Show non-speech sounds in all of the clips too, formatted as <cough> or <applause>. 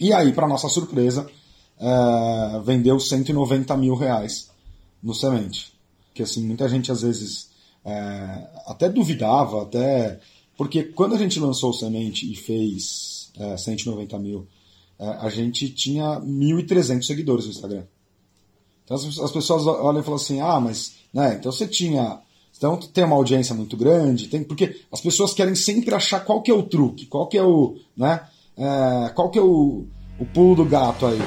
E aí, para nossa surpresa, é, vendeu 190 mil reais no semente. Que assim, muita gente às vezes é, até duvidava, até. Porque quando a gente lançou o semente e fez é, 190 mil, é, a gente tinha 1.300 seguidores no Instagram. Então as, as pessoas olham e falam assim: ah, mas. Né, então você tinha então tem uma audiência muito grande, tem, porque as pessoas querem sempre achar qual que é o truque, qual que é o, né, é, qual que é o, o pulo do gato aí.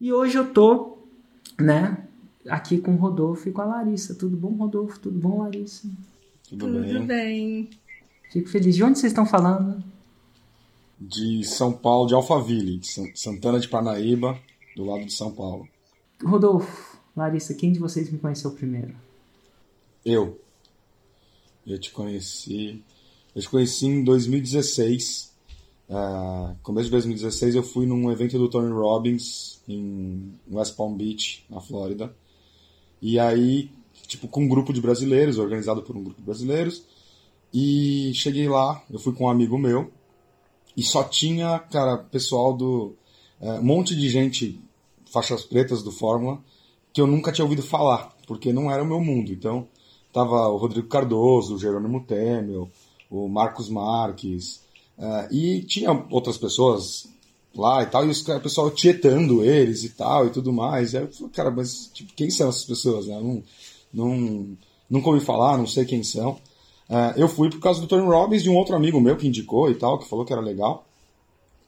E hoje eu tô, né, aqui com o Rodolfo e com a Larissa. Tudo bom, Rodolfo? Tudo bom, Larissa? Tudo, Tudo bem. bem. Fico feliz. De onde vocês estão falando? De São Paulo, de Alphaville, de Santana de Parnaíba, do lado de São Paulo. Rodolfo, Larissa, quem de vocês me conheceu primeiro? Eu. Eu te conheci. Eu te conheci em 2016. Uh, começo de 2016 eu fui num evento do Tony Robbins em West Palm Beach, na Flórida. E aí, tipo, com um grupo de brasileiros, organizado por um grupo de brasileiros. E cheguei lá, eu fui com um amigo meu. E só tinha, cara, pessoal do. Uh, um monte de gente faixas pretas do Fórmula que eu nunca tinha ouvido falar, porque não era o meu mundo. Então, tava o Rodrigo Cardoso, o Jerônimo Temel, o Marcos Marques, uh, e tinha outras pessoas lá e tal, e o pessoal tietando eles e tal e tudo mais. E aí eu falei, cara, mas tipo, quem são essas pessoas? Né? Não, não, nunca ouvi falar, não sei quem são. Uh, eu fui por causa do Tony Robbins de um outro amigo meu que indicou e tal, que falou que era legal.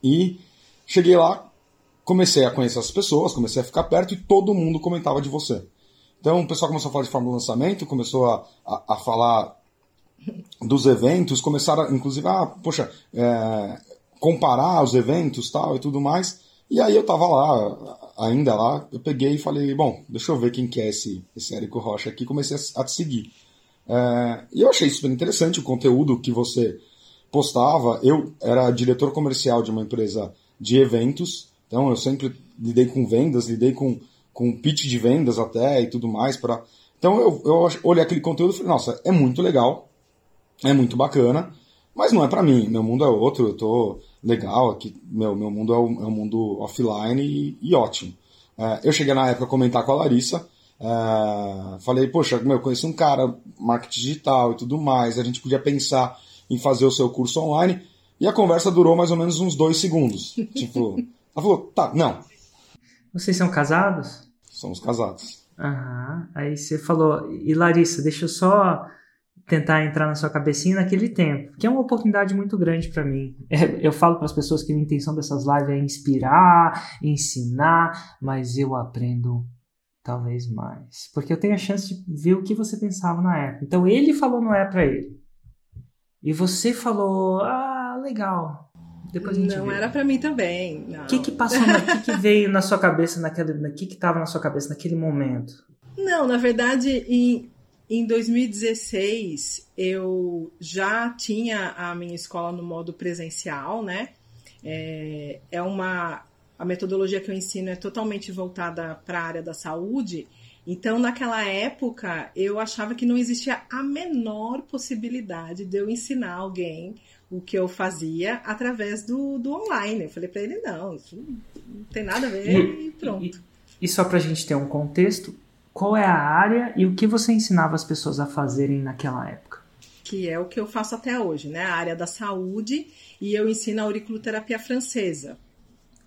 E cheguei lá, comecei a conhecer as pessoas, comecei a ficar perto e todo mundo comentava de você. Então o pessoal começou a falar de Fórmula Lançamento, começou a, a, a falar dos eventos, começaram, inclusive, a, poxa, é, comparar os eventos tal e tudo mais. E aí eu tava lá, ainda lá, eu peguei e falei, bom, deixa eu ver quem que é esse, esse Érico Rocha aqui, comecei a, a te seguir. É, e eu achei super interessante o conteúdo que você postava. Eu era diretor comercial de uma empresa de eventos, então eu sempre lidei com vendas, lidei com, com pitch de vendas até e tudo mais. Pra... Então eu, eu olhei aquele conteúdo e falei, nossa, é muito legal, é muito bacana, mas não é para mim. Meu mundo é outro, eu tô legal aqui, meu, meu mundo é um, é um mundo offline e, e ótimo. É, eu cheguei na época a comentar com a Larissa, é, falei, poxa, meu, eu conheci um cara, marketing digital e tudo mais, a gente podia pensar em fazer o seu curso online, e a conversa durou mais ou menos uns dois segundos. tipo, ela falou, tá, não. Vocês são casados? Somos casados. Aham. Aí você falou, e Larissa, deixa eu só tentar entrar na sua cabecinha naquele tempo, que é uma oportunidade muito grande para mim. É, eu falo para as pessoas que a intenção dessas lives é inspirar, ensinar, mas eu aprendo talvez mais, porque eu tenho a chance de ver o que você pensava na época. Então ele falou não é para ele. E você falou, ah, legal. Depois a gente não vê. era para mim também. O que que passou, o que que veio na sua cabeça naquele, o que que tava na sua cabeça naquele momento? Não, na verdade, em, em 2016 eu já tinha a minha escola no modo presencial, né? É, é uma a metodologia que eu ensino é totalmente voltada para a área da saúde. Então, naquela época, eu achava que não existia a menor possibilidade de eu ensinar alguém o que eu fazia através do, do online. Eu falei para ele, não, isso não tem nada a ver e, e pronto. E, e só para a gente ter um contexto, qual é a área e o que você ensinava as pessoas a fazerem naquela época? Que é o que eu faço até hoje, né? A área da saúde e eu ensino a auriculoterapia francesa.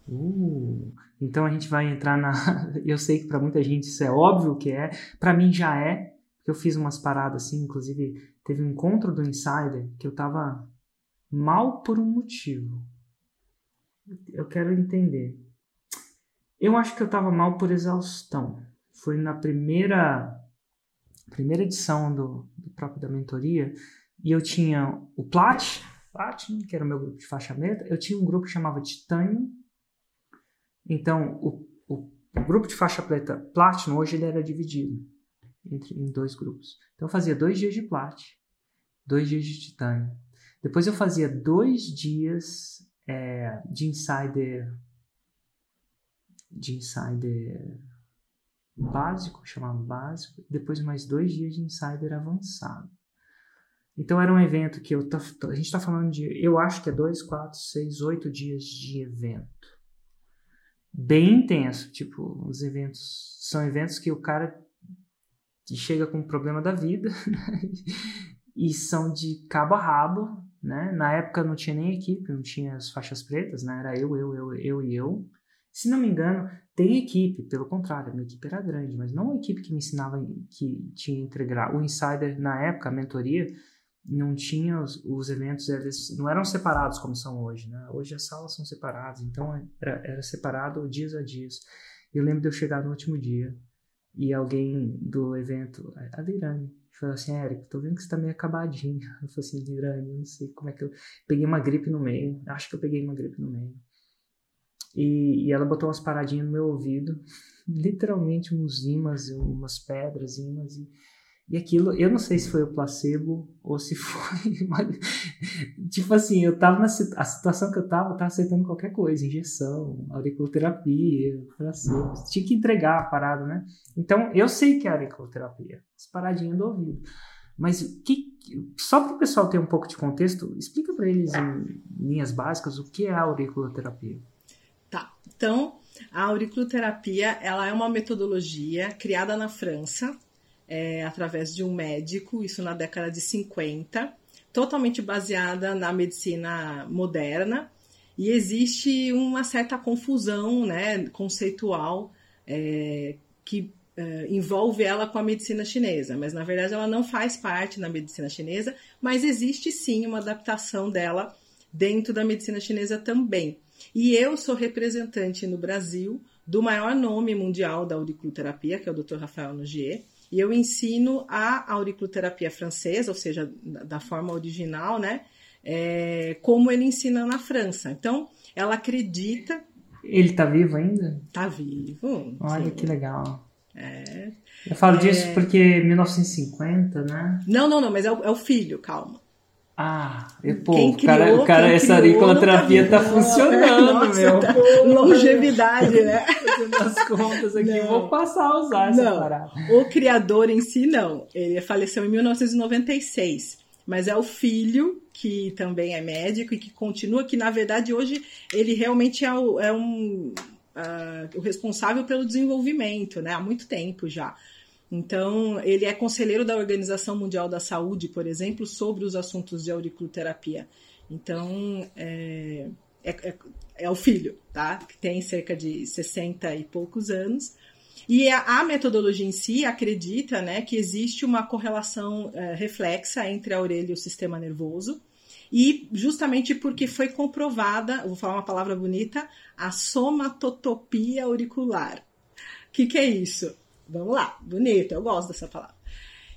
Uh, então a gente vai entrar na. <laughs> Eu sei que para muita gente isso é óbvio que é, para mim já é, porque eu fiz umas paradas assim, inclusive teve um encontro do Insider que eu tava mal por um motivo. Eu quero entender. Eu acho que eu estava mal por exaustão. Foi na primeira primeira edição do, do próprio da mentoria e eu tinha o Plat, Platinum, que era o meu grupo de faixa meta. Eu tinha um grupo que chamava Titânio. Então, o, o, o, grupo de faixa preta Platinum, hoje ele era dividido entre, em dois grupos. Então, eu fazia dois dias de Plat, dois dias de Titânio. Depois eu fazia dois dias é, de insider de insider básico, chamava básico, depois mais dois dias de insider avançado. Então era um evento que eu a gente está falando de, eu acho que é dois, quatro, seis, oito dias de evento, bem intenso. Tipo, os eventos são eventos que o cara chega com o problema da vida <laughs> né? e são de cabo a rabo, né? Na época não tinha nem equipe, não tinha as faixas pretas, né? Era eu, eu, eu, eu e eu. Se não me engano, tem equipe, pelo contrário, a minha equipe era grande, mas não a equipe que me ensinava, que tinha integrar. O Insider, na época, a mentoria, não tinha os, os, eventos, eles não eram separados como são hoje, né? Hoje as salas são separadas, então era, era separado dias a dias. Eu lembro de eu chegar no último dia e alguém do evento, a Lirane, falou assim, Érico, tô vendo que você tá meio acabadinho. <laughs> Eu falei assim, Lirane, não sei como é que eu... Peguei uma gripe no meio, acho que eu peguei uma gripe no meio. E, e ela botou umas paradinhas no meu ouvido, <laughs> literalmente uns imãs, umas pedras, imãs, e e aquilo, eu não sei se foi o placebo ou se <laughs> foi. tipo assim, eu tava na a situação que eu tava, eu tava aceitando qualquer coisa, injeção, auriculoterapia, coração. Tinha que entregar a parada, né? Então, eu sei que é auriculoterapia, as paradinhas do ouvido. Mas que, só para o pessoal ter um pouco de contexto, explica para eles em linhas básicas o que é a auriculoterapia. Tá. Então, a auriculoterapia, ela é uma metodologia criada na França é, através de um médico, isso na década de 50, totalmente baseada na medicina moderna, e existe uma certa confusão né, conceitual é, que é, envolve ela com a medicina chinesa, mas na verdade ela não faz parte da medicina chinesa, mas existe sim uma adaptação dela dentro da medicina chinesa também. E eu sou representante no Brasil do maior nome mundial da auriculoterapia, que é o Dr. Rafael Nogier, e eu ensino a auriculoterapia francesa, ou seja, da forma original, né? É, como ele ensina na França. Então, ela acredita. Ele está vivo ainda? Está vivo. Olha sim. que legal. É. Eu falo é... disso porque 1950, né? Não, não, não, mas é o, é o filho, calma. Ah, e, pô, quem criou, cara, o cara essa auriculoterapia tá, tá funcionando, Nossa, meu. Tá longevidade, né? Fazendo as contas aqui, não. vou passar a usar essa não. parada. O criador em si, não. Ele faleceu em 1996. Mas é o filho, que também é médico e que continua, que na verdade hoje ele realmente é, o, é um, uh, o responsável pelo desenvolvimento, né? Há muito tempo já. Então, ele é conselheiro da Organização Mundial da Saúde, por exemplo, sobre os assuntos de auriculoterapia. Então, é, é, é, é o filho, tá? Que tem cerca de 60 e poucos anos. E a, a, metodologia em si acredita né, que existe uma correlação é, reflexa entre a orelha e o sistema nervoso, e justamente porque foi comprovada, vou falar uma palavra bonita, a somatotopia auricular. O que, que é isso? Vamos lá, bonito, eu gosto dessa palavra.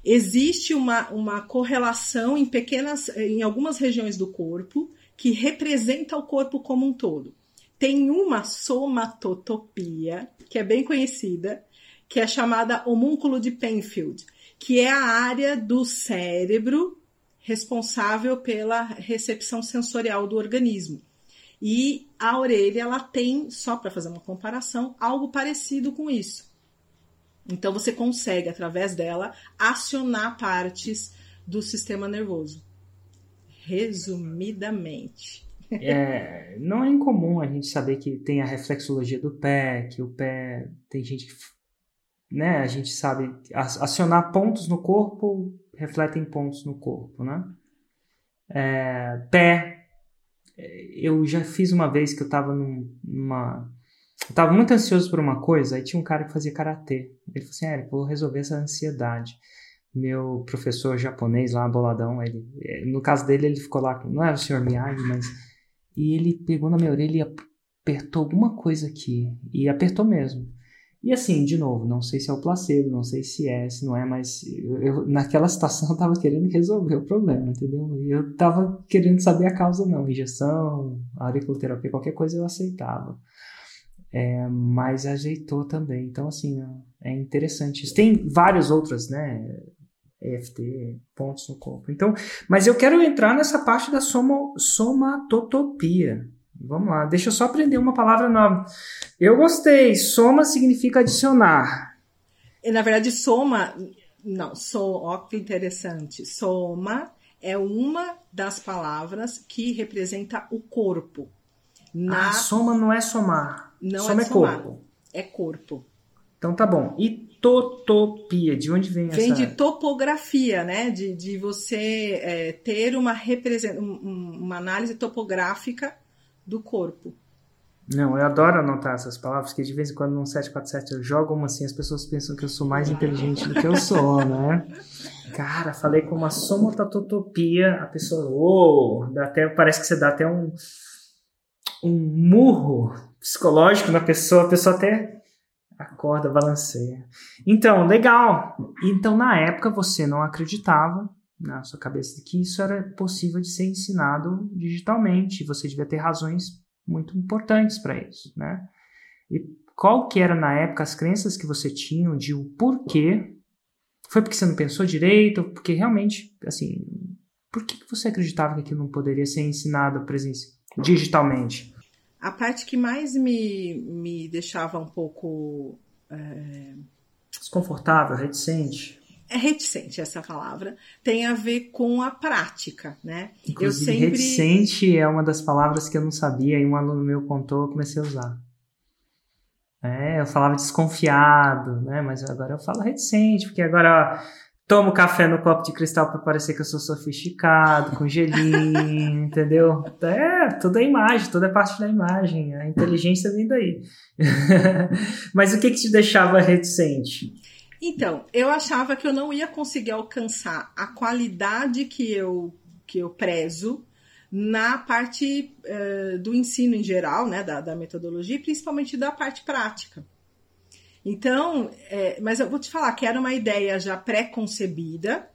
Existe uma, uma correlação em pequenas, em algumas regiões do corpo que representa o corpo como um todo. Tem uma somatotopia, que é bem conhecida, que é chamada homúnculo de Penfield, que é a área do cérebro responsável pela recepção sensorial do organismo. E a orelha, ela tem, só para fazer uma comparação, algo parecido com isso. Então você consegue, através dela, acionar partes do sistema nervoso. Resumidamente. É, não é incomum a gente saber que tem a reflexologia do pé, que o pé tem gente que. Né, a gente sabe acionar pontos no corpo refletem pontos no corpo, né? É, pé, eu já fiz uma vez que eu estava numa eu tava muito ansioso por uma coisa, aí tinha um cara que fazia karatê. Ele falou assim: Eric, vou resolver essa ansiedade. Meu professor japonês lá, boladão, ele, eh, no caso dele, ele ficou lá, não era o senhor Miyagi, mas. E ele pegou na minha orelha e apertou alguma coisa aqui. E apertou mesmo. E assim, de novo, não sei se é o placebo, não sei se é, se não é, mas eu, eu, naquela situação <laughs> eu tava querendo resolver o problema, entendeu? Eu tava querendo saber a causa, não. Injeção, auriculoterapia, qualquer coisa eu aceitava é, mas ajeitou também. Então, assim, é interessante isso. Tem várias outras, né? EFT, pontos no corpo. Então, mas eu quero entrar nessa parte da soma, somatotopia. Vamos lá, deixa eu só aprender uma palavra nova. Eu gostei. Soma significa adicionar. E, na verdade, soma, não, so, ó que interessante. Soma é uma das palavras que representa o corpo. Na... Ah, soma não é somar. Não soma é, é somar. corpo. É corpo. Então tá bom. E totopia, de onde vem, vem essa? Vem de topografia, né? De, de você é, ter uma, represent... uma análise topográfica do corpo. Não, eu adoro anotar essas palavras, porque de vez em quando no 747 eu jogo uma assim, as pessoas pensam que eu sou mais inteligente do que eu sou, <laughs> né? Cara, falei com uma somotatotopia, a pessoa, oh, dá até, parece que você dá até um, um murro psicológico na pessoa, a pessoa até acorda, balanceia. Então, legal. Então, na época, você não acreditava na sua cabeça que isso era possível de ser ensinado digitalmente. Você devia ter razões muito importantes para isso, né? E qual que era na época as crenças que você tinha de o porquê? Foi porque você não pensou direito? Porque realmente, assim, por que você acreditava que aquilo não poderia ser ensinado presença digitalmente? A parte que mais me, me deixava um pouco é... desconfortável, reticente, é reticente essa palavra, tem a ver com a prática, né? Inclusive, eu sempre... reticente é uma das palavras que eu não sabia e um aluno meu contou, eu comecei a usar. É, eu falava desconfiado, né? Mas agora eu falo reticente, porque agora tomo café no copo de cristal para parecer que eu sou sofisticado, com gelinho, <laughs> entendeu? É, tudo é imagem, tudo é parte da imagem, a inteligência vem daí. <laughs> Mas o que que te deixava reticente? Então, eu achava que eu não ia conseguir alcançar a qualidade que eu, que eu prezo na parte uh, do ensino em geral, né, da, da metodologia, principalmente da parte prática. Então, é, mas eu vou te falar que era uma ideia já pré-concebida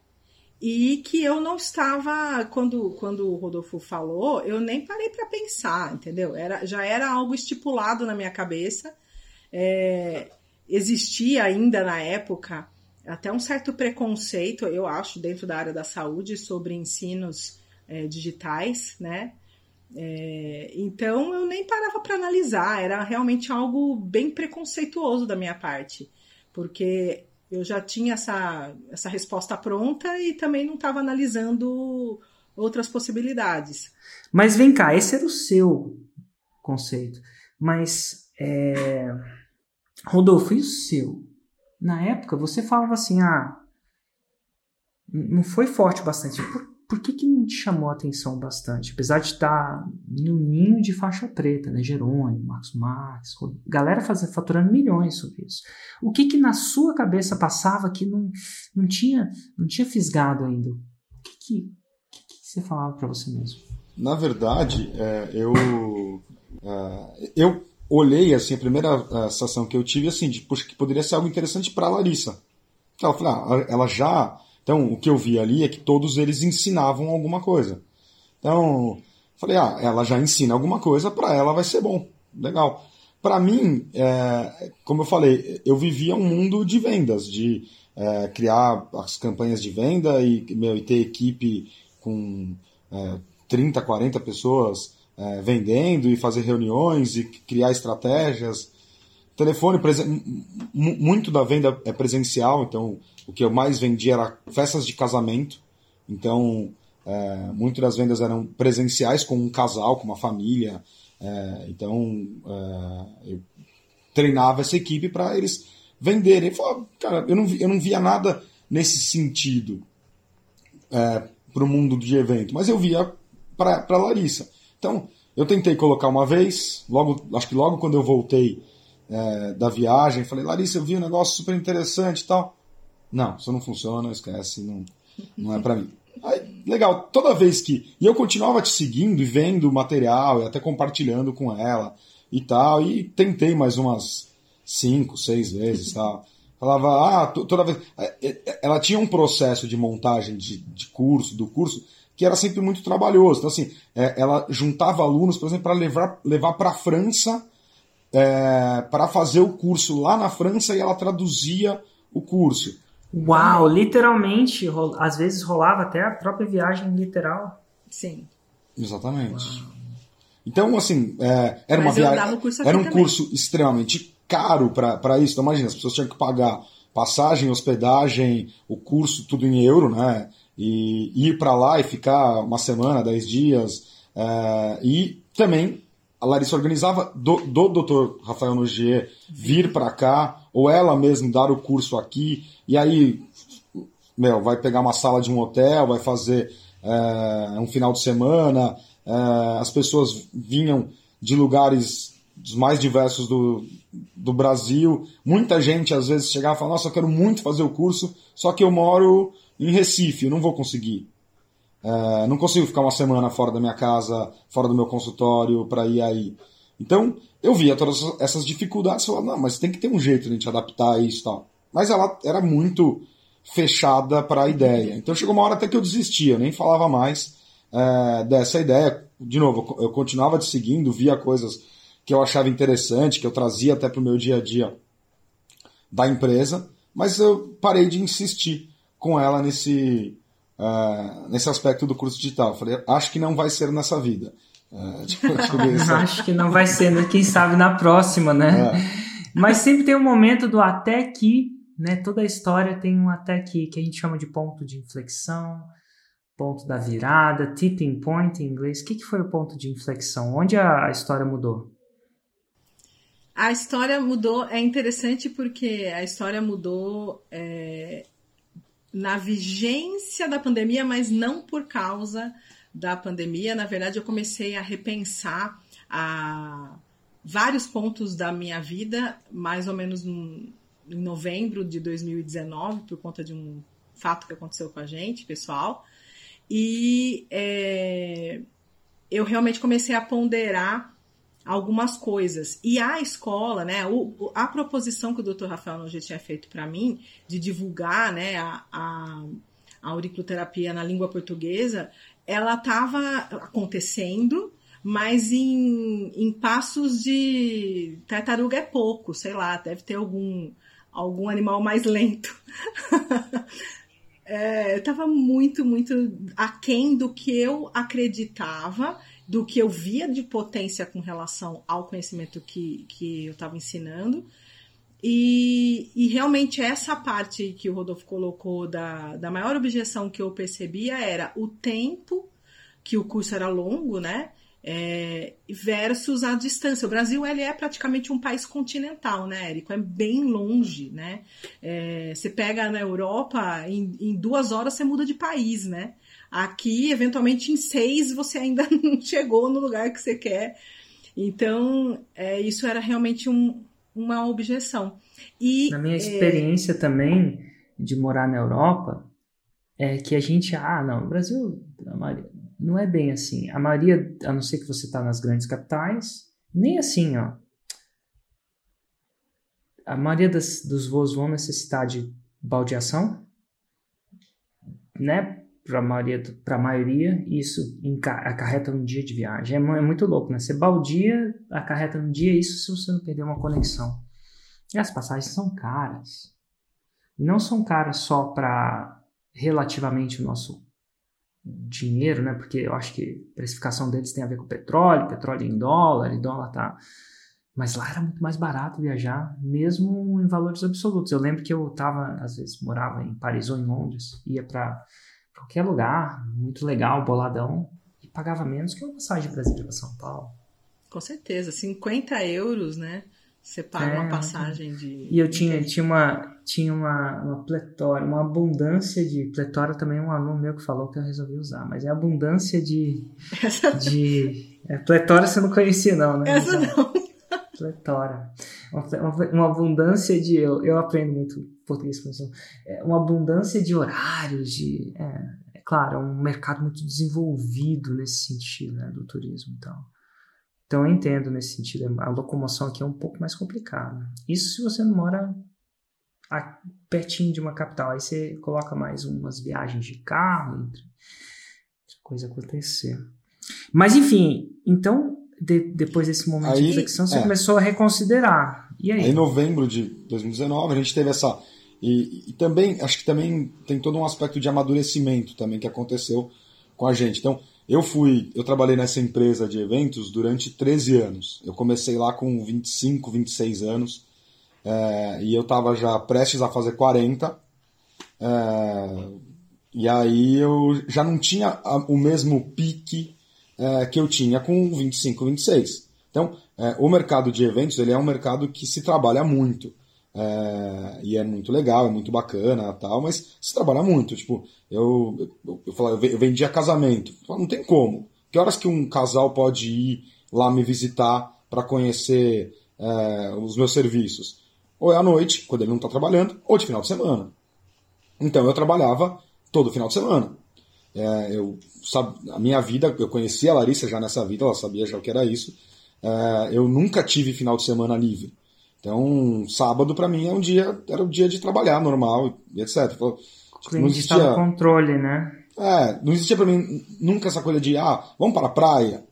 e que eu não estava, quando, quando o Rodolfo falou, eu nem parei para pensar, entendeu? Era, já era algo estipulado na minha cabeça. É, existia ainda na época até um certo preconceito, eu acho, dentro da área da saúde sobre ensinos é, digitais, né? É, então eu nem parava para analisar, era realmente algo bem preconceituoso da minha parte, porque eu já tinha essa, essa resposta pronta e também não estava analisando outras possibilidades. Mas vem cá, esse era o seu conceito, mas é Rodolfo, e o seu? Na época você falava assim, ah, não foi forte bastante. Por, por que, que não te chamou a atenção bastante? Apesar de estar no ninho de faixa preta, né? Jerônimo, Marcos Marques, galera fazendo, faturando milhões sobre isso. O que que na sua cabeça passava que não, não, tinha, não tinha fisgado ainda? O que que, que, que você falava para você mesmo? Na verdade, é, eu, é, eu olhei assim, a primeira sensação que eu tive assim, de puxa, que poderia ser algo interessante para Larissa. Ela, ah, ela já. Então, o que eu vi ali é que todos eles ensinavam alguma coisa. Então, falei, ah, ela já ensina alguma coisa, para ela vai ser bom. Legal. Para mim, é, como eu falei, eu vivia um mundo de vendas, de é, criar as campanhas de venda e, meu, e ter equipe com é, 30, 40 pessoas é, vendendo e fazer reuniões e criar estratégias. Telefone, muito da venda é presencial, então o que eu mais vendia era festas de casamento. Então, é, muitas das vendas eram presenciais com um casal, com uma família. É, então, é, eu treinava essa equipe para eles venderem. Eu falava, cara, eu não, eu não via nada nesse sentido é, para o mundo de evento, mas eu via para Larissa. Então, eu tentei colocar uma vez, logo, acho que logo quando eu voltei é, da viagem, falei, Larissa, eu vi um negócio super interessante e tal. Não, isso não funciona, esquece, não, não é para mim. Aí, legal, toda vez que. E eu continuava te seguindo e vendo o material e até compartilhando com ela e tal, e tentei mais umas cinco, seis vezes tal. Falava, ah, toda vez. É, é, ela tinha um processo de montagem de, de curso, do curso, que era sempre muito trabalhoso. Então, assim, é, ela juntava alunos, por exemplo, para levar, levar para a França é, para fazer o curso lá na França e ela traduzia o curso. Uau, literalmente, às vezes rolava até a própria viagem literal. Sim. Exatamente. Uau. Então, assim, é, era Mas uma viagem. Era um também. curso extremamente caro para isso. Então, imagina, as pessoas tinham que pagar passagem, hospedagem, o curso, tudo em euro, né? e ir para lá e ficar uma semana, dez dias. É, e também a Larissa organizava do, Dr. Rafael Nogier vir para cá, ou ela mesma dar o curso aqui, e aí, meu, vai pegar uma sala de um hotel, vai fazer é, um final de semana, é, as pessoas vinham de lugares dos mais diversos do, do Brasil. Muita gente às vezes chegava e falava: Nossa, eu quero muito fazer o curso, só que eu moro em Recife, eu não vou conseguir. É, não consigo ficar uma semana fora da minha casa, fora do meu consultório, para ir aí. Então, eu via todas essas dificuldades falava: Não, mas tem que ter um jeito de a gente adaptar isso e tal. Mas ela era muito fechada para a ideia. Então chegou uma hora até que eu desistia, nem falava mais é, dessa ideia. De novo, eu continuava te seguindo, via coisas que eu achava interessante, que eu trazia até para o meu dia a dia da empresa, mas eu parei de insistir com ela nesse, uh, nesse aspecto do curso digital. falei, acho que não vai ser nessa vida. <laughs> Uh, tipo, acho que não vai ser, né? quem sabe na próxima, né? É. Mas sempre tem um momento do até que, né? Toda a história tem um até que, que a gente chama de ponto de inflexão, ponto da virada, tipping point em inglês. O que, que foi o ponto de inflexão? Onde a, a história mudou? A história mudou, é interessante porque a história mudou é, na vigência da pandemia, mas não por causa da pandemia. Na verdade, eu comecei a repensar a vários pontos da minha vida, mais ou menos em novembro de 2019, por conta de um fato que aconteceu com a gente, pessoal. E é, eu realmente comecei a ponderar algumas coisas. E a escola, né, o, a proposição que o Dr. Rafael Nogueira tinha feito para mim de divulgar, né, a, a, a auriculoterapia na língua portuguesa, ela estava acontecendo, mas em, em passos de tartaruga é pouco, sei lá, deve ter algum algum animal mais lento. <laughs> é, eu estava muito, muito aquém do que eu acreditava do que eu via de potência com relação ao conhecimento que, que eu estava ensinando. E, e, realmente essa parte que o Rodolfo colocou da, da maior objeção que eu percebia era o tempo que o curso era longo, né? É, versus a distância. O Brasil ele é praticamente um país continental, né, Érico? É bem longe, né? É, você pega na Europa, em, em duas horas você muda de país, né? Aqui, eventualmente, em seis, você ainda <laughs> não chegou no lugar que você quer. Então, é, isso era realmente um, uma objeção. E, na minha é, experiência é... também de morar na Europa, é que a gente, ah, não, o Brasil não é bem assim. A maioria, a não ser que você está nas grandes capitais, nem assim, ó. A maioria das, dos voos vão necessitar de baldeação, né? Para a maioria, pra isso acarreta um dia de viagem. É, é, muito louco, né? Você baldia, acarreta um dia isso se você não perder uma conexão. E as passagens são caras. Não são caras só para relativamente o nosso dinheiro, né? Porque eu acho que a precificação deles tem a ver com petróleo, petróleo em dólar, e dólar tá. Mas lá era muito mais barato viajar, mesmo em valores absolutos. Eu lembro que eu tava, às vezes, morava em Paris ou em Londres, ia para qualquer lugar, muito legal, boladão, e pagava menos que uma passagem de Brasília para São Paulo. Com certeza, 50 euros, né? Você paga é, uma passagem de. E eu tinha, tinha, uma, tinha uma, uma pletória, uma abundância de. Pletória também um aluno meu que falou que eu resolvi usar, mas é abundância de. <laughs> Essa... de é, pletória você não conhecia, não, né? Essa não. Pletória. Uma, abundância de. Eu, eu aprendo muito português é uma abundância de horários, de é, é, claro, é um mercado muito desenvolvido nesse sentido, né, do turismo e tal. Então eu entendo nesse sentido, a locomoção aqui é um pouco mais complicada. Isso se você não mora pertinho de uma capital, aí você coloca mais umas viagens de carro, entre coisa acontecer. Mas enfim, então de, depois desse momento aí, de reflexão, você é. começou a reconsiderar. E aí? Em novembro de 2019, a gente teve essa e, e, também, acho que também tem todo um aspecto de amadurecimento também que aconteceu com a gente. Então, eu fui, eu trabalhei nessa empresa de eventos durante 13 anos. Eu comecei lá com 25, 26 anos. É, e eu estava já prestes a fazer 40. É, E aí eu já não tinha o mesmo pique é, que eu tinha com 25, 26. Então, é, o mercado de eventos ele é um mercado que se trabalha muito. É, e é muito legal, é muito bacana tal, mas se trabalha muito. Tipo, eu, eu, eu, falava, eu vendia casamento. Não tem como. Que horas que um casal pode ir lá me visitar para conhecer é, os meus serviços? Ou é à noite, quando ele não está trabalhando, ou de final de semana. Então eu trabalhava todo final de semana. É, eu, sabe, a minha vida, eu conhecia a Larissa já nessa vida, ela sabia já o que era isso. É, eu nunca tive final de semana livre. Então, sábado para mim é um dia, era o um dia de trabalhar normal e etc. Então, tipo, não existia controle, né? É, não existia para mim nunca essa coisa de ah, vamos para a praia.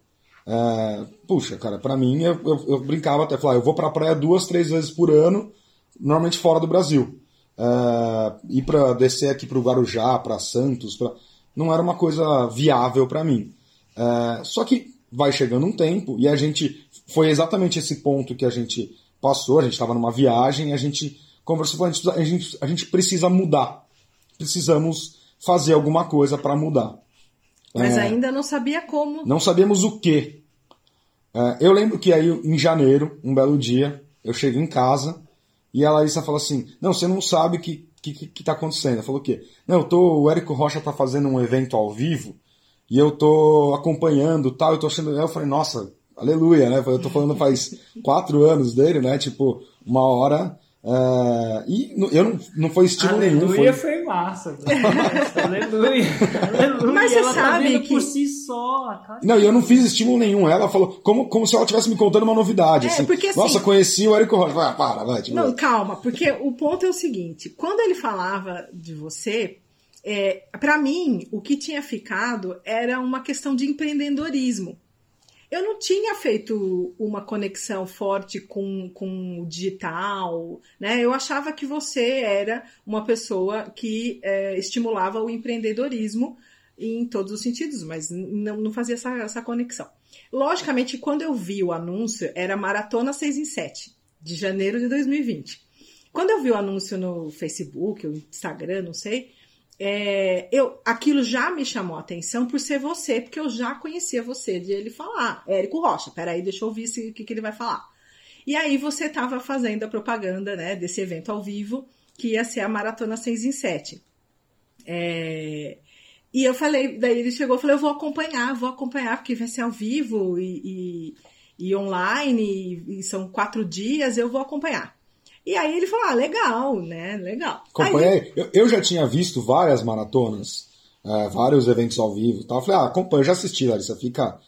É, puxa, cara, para mim eu, eu, eu, brincava até falar, eu vou para a praia duas, três vezes por ano, normalmente fora do Brasil. É, ir para descer aqui para o Guarujá, para Santos, pra... não era uma coisa viável para mim. É, só que vai chegando um tempo e a gente foi exatamente esse ponto que a gente passou, a gente estava numa viagem, a gente conversou, a gente, a gente, a gente precisa mudar. Precisamos fazer alguma coisa para mudar. Mas é, ainda não sabia como. Não sabíamos o que. É, eu lembro que aí em janeiro, um belo dia, eu cheguei em casa e a Larissa falou assim: Não, você não sabe o que, que, que tá acontecendo. Eu falou o quê? Não, eu tô, o Érico Rocha tá fazendo um evento ao vivo e eu tô acompanhando tal, eu tô achando. Eu falei, nossa, aleluia, né? Eu tô falando faz <laughs> quatro anos dele, né? Tipo, uma hora. É... E eu não, não foi estímulo aleluia nenhum. Aleluia foi, foi massa. aleluia. aleluia. Mas você ela tá sabe tá que... por si só. Não, e eu não fiz estímulo nenhum. Ela falou como, como se ela estivesse me contando uma novidade. É, assim. Porque, assim, Nossa, conheci o Érico Rocha. Ah, para, vai. Tipo... Não, calma, porque o ponto é o seguinte. Quando ele falava de você, é, para mim, o que tinha ficado era uma questão de empreendedorismo eu não tinha feito uma conexão forte com, com o digital, né? Eu achava que você era uma pessoa que é, estimulava o empreendedorismo em todos os sentidos, mas não, não fazia essa, essa conexão. Logicamente, quando eu vi o anúncio, era Maratona 6 em 7, de janeiro de 2020. Quando eu vi o anúncio no Facebook, ou Instagram, não sei, é, eu, aquilo já me chamou a atenção por ser você, porque eu já conhecia você de ele falar. Érico Rocha, peraí, deixa eu ouvir o que, que ele vai falar. E aí você estava fazendo a propaganda né, desse evento ao vivo, que ia ser a Maratona 6 em 7. É, e eu falei, daí ele chegou e falou, eu vou acompanhar, vou acompanhar, porque vai ser ao vivo e, e, e online, e, e são quatro dias, eu vou acompanhar. E aí ele falou, ah, legal, né? Legal. Acompanhei. Aí... Eu, eu, já tinha visto várias maratonas, é, vários eventos ao vivo tal. Eu falei, ah, acompanha, eu já assisti, Larissa, fica.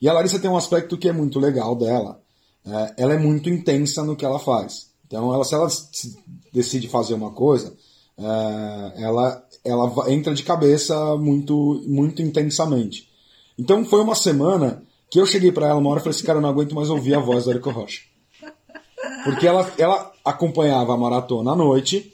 E a Larissa tem um aspecto que é muito legal dela. É, ela é muito intensa no que ela faz. Então, ela, se ela decide fazer uma coisa, é, ela, ela entra de cabeça muito, muito intensamente. Então, foi uma semana que eu cheguei para ela uma hora e falei assim, cara, eu não aguento mais ouvir a voz da Erika Rocha. Porque ela, ela acompanhava a maratona à noite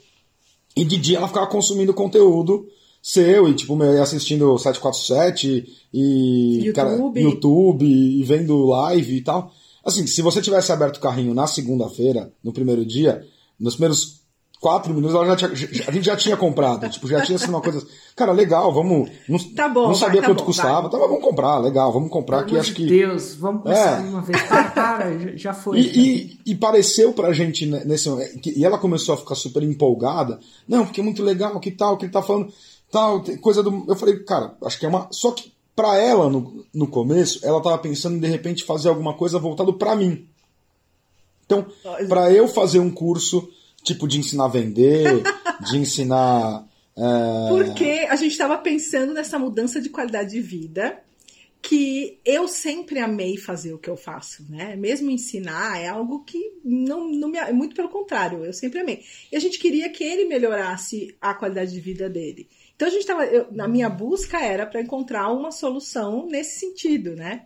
e de dia ela ficava consumindo conteúdo seu e tipo meu, assistindo 747 e YouTube. Cara, YouTube e vendo live e tal. Assim, se você tivesse aberto o carrinho na segunda-feira, no primeiro dia, nos primeiros quatro minutos ela já tinha, a gente já tinha comprado. <laughs> Tipo, já tinha sido uma coisa. Cara, legal, vamos. Não, tá bom, não sabia vai, tá quanto bom, custava. Tá, vamos comprar, legal, vamos comprar Pelo que acho que. Deus, vamos começar é. uma vez. Para, para, já foi. E, e, e, pareceu pra gente nesse E ela começou a ficar super empolgada. Não, porque é muito legal, que tal, que ele tá falando. Tal, coisa do. Eu falei, cara, acho que é uma. Só que pra ela, no, no começo, ela tava pensando em de repente fazer alguma coisa voltado pra mim. Então, para eu fazer um curso tipo de ensinar a vender, <laughs> de ensinar. É... Porque a gente estava pensando nessa mudança de qualidade de vida que eu sempre amei fazer o que eu faço, né? Mesmo ensinar é algo que não, não me. Muito pelo contrário, eu sempre amei. E a gente queria que ele melhorasse a qualidade de vida dele. Então a gente estava. Na minha busca era para encontrar uma solução nesse sentido, né?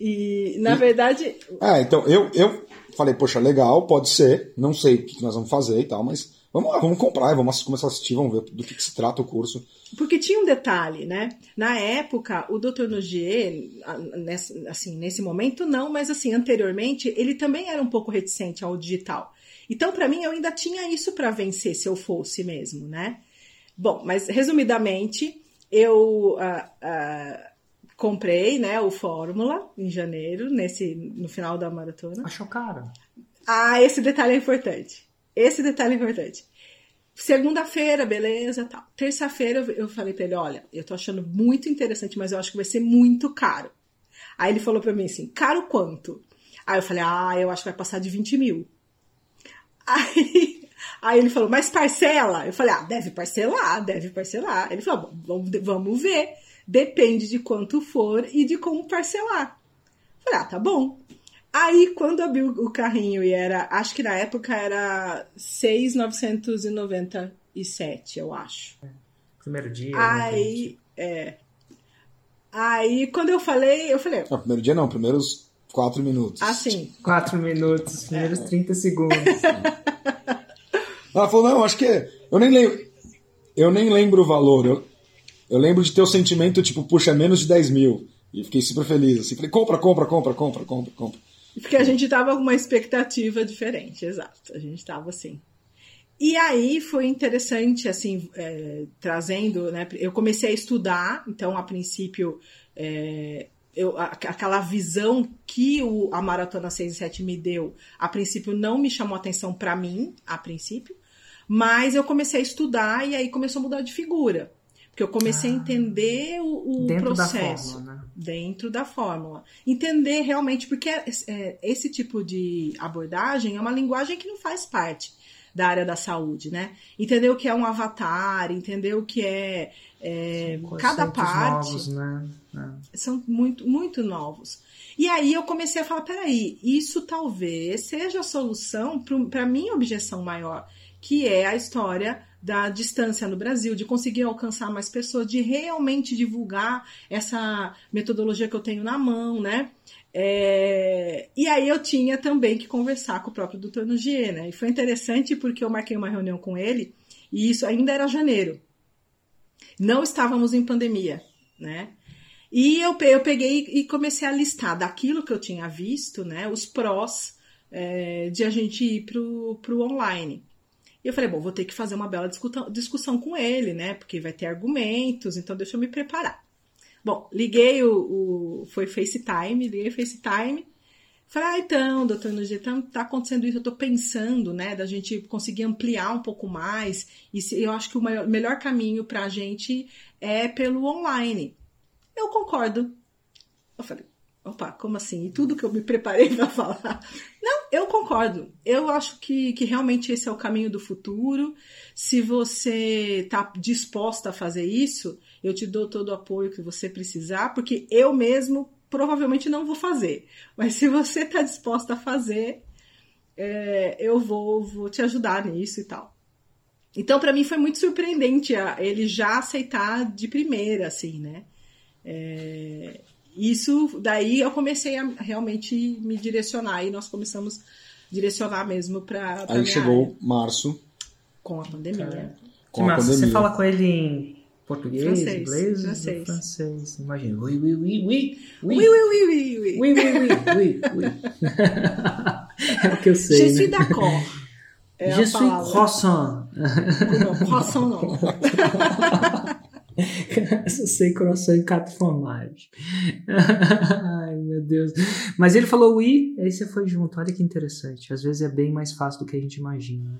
E, na e, verdade. É, então eu, eu falei, poxa, legal, pode ser, não sei o que nós vamos fazer e tal, mas vamos lá, vamos comprar, vamos começar a assistir, vamos ver do que, que se trata o curso. Porque tinha um detalhe, né? Na época, o Dr. Nogier, assim, nesse momento não, mas assim, anteriormente, ele também era um pouco reticente ao digital. Então, para mim, eu ainda tinha isso para vencer se eu fosse mesmo, né? Bom, mas resumidamente, eu uh, uh, comprei né, o Fórmula em janeiro, nesse, no final da maratona. Achou caro? Ah, esse detalhe é importante. Esse detalhe é importante. Segunda-feira, beleza, tal. Terça-feira eu falei pra ele, olha, eu tô achando muito interessante, mas eu acho que vai ser muito caro. Aí ele falou pra mim assim, caro quanto? Aí eu falei, ah, eu acho que vai passar de 20 mil. <laughs> Aí, aí ele falou, mas parcela? Eu falei, ah, deve parcelar, deve parcelar. Ele falou, vamos ver. Depende de quanto for e de como parcelar. Falei, ah, tá bom. Aí, quando abriu o carrinho e era, acho que na época era 6,997, eu acho. Primeiro dia. Aí, é. Aí, quando eu falei, eu falei. Não, primeiro dia não, primeiros quatro minutos. Assim. Quatro minutos, primeiros é. 30 segundos. <laughs> Ela falou, não, acho que. Eu nem lembro. Eu nem lembro o valor. Eu, eu lembro de ter o sentimento, tipo, puxa, menos de 10 mil. E fiquei super feliz. Assim, falei, compra, compra, compra, compra, compra, compra. Porque a gente tava com uma expectativa diferente, exato. A gente tava assim. E aí foi interessante, assim, é, trazendo, né? Eu comecei a estudar, então, a princípio, é, eu, aquela visão que o, a Maratona 6 e 7 me deu, a princípio não me chamou atenção para mim, a princípio, mas eu comecei a estudar e aí começou a mudar de figura. Porque eu comecei ah, a entender o, o dentro processo. Da fórmula, né? Dentro da fórmula. Entender realmente, porque é, é, esse tipo de abordagem é uma linguagem que não faz parte da área da saúde, né? Entender o que é um avatar, entender o que é, é cada parte. Novos, né? É. São muito, muito novos. E aí eu comecei a falar: peraí, isso talvez seja a solução para a minha objeção maior, que é a história da distância no Brasil, de conseguir alcançar mais pessoas, de realmente divulgar essa metodologia que eu tenho na mão, né? É... E aí eu tinha também que conversar com o próprio Dr. Nugier, né? E foi interessante porque eu marquei uma reunião com ele, e isso ainda era janeiro. Não estávamos em pandemia, né? E eu, eu peguei e comecei a listar daquilo que eu tinha visto, né? Os prós é, de a gente ir pro, pro online. E eu falei, bom, vou ter que fazer uma bela discussão com ele, né? Porque vai ter argumentos, então deixa eu me preparar. Bom, liguei o. o foi FaceTime, liguei o FaceTime. Falei, ah, então, doutor Nugia, tá, tá, acontecendo isso, eu tô pensando, né, da gente conseguir ampliar um pouco mais. E se, eu acho que o maior, melhor caminho pra gente é pelo online. Eu concordo. Eu falei, Opa, como assim? E tudo que eu me preparei <laughs> para falar. Não, eu concordo. Eu acho que, que realmente esse é o caminho do futuro. Se você está disposta a fazer isso, eu te dou todo o apoio que você precisar, porque eu mesmo provavelmente não vou fazer. Mas se você está disposta a fazer, é, eu vou, vou te ajudar nisso e tal. Então, para mim foi muito surpreendente ele já aceitar de primeira, assim, né? É, isso daí eu comecei a realmente me direcionar e nós começamos a direcionar mesmo para aí chegou área. março. Com a pandemia. É. com a pandemia. você fala com ele em português francês, inglês francês. francês. Imagina. Oui oui oui oui oui oui oui oui oui oui oui oui oui <laughs> é o que eu sei je suis né? d'accord. <laughs> É je suis croissant. Não croissant não <laughs> Só sei coração e quatro fromage. <laughs> Ai, meu Deus. Mas ele falou i, aí você foi junto. Olha que interessante. Às vezes é bem mais fácil do que a gente imagina. Né?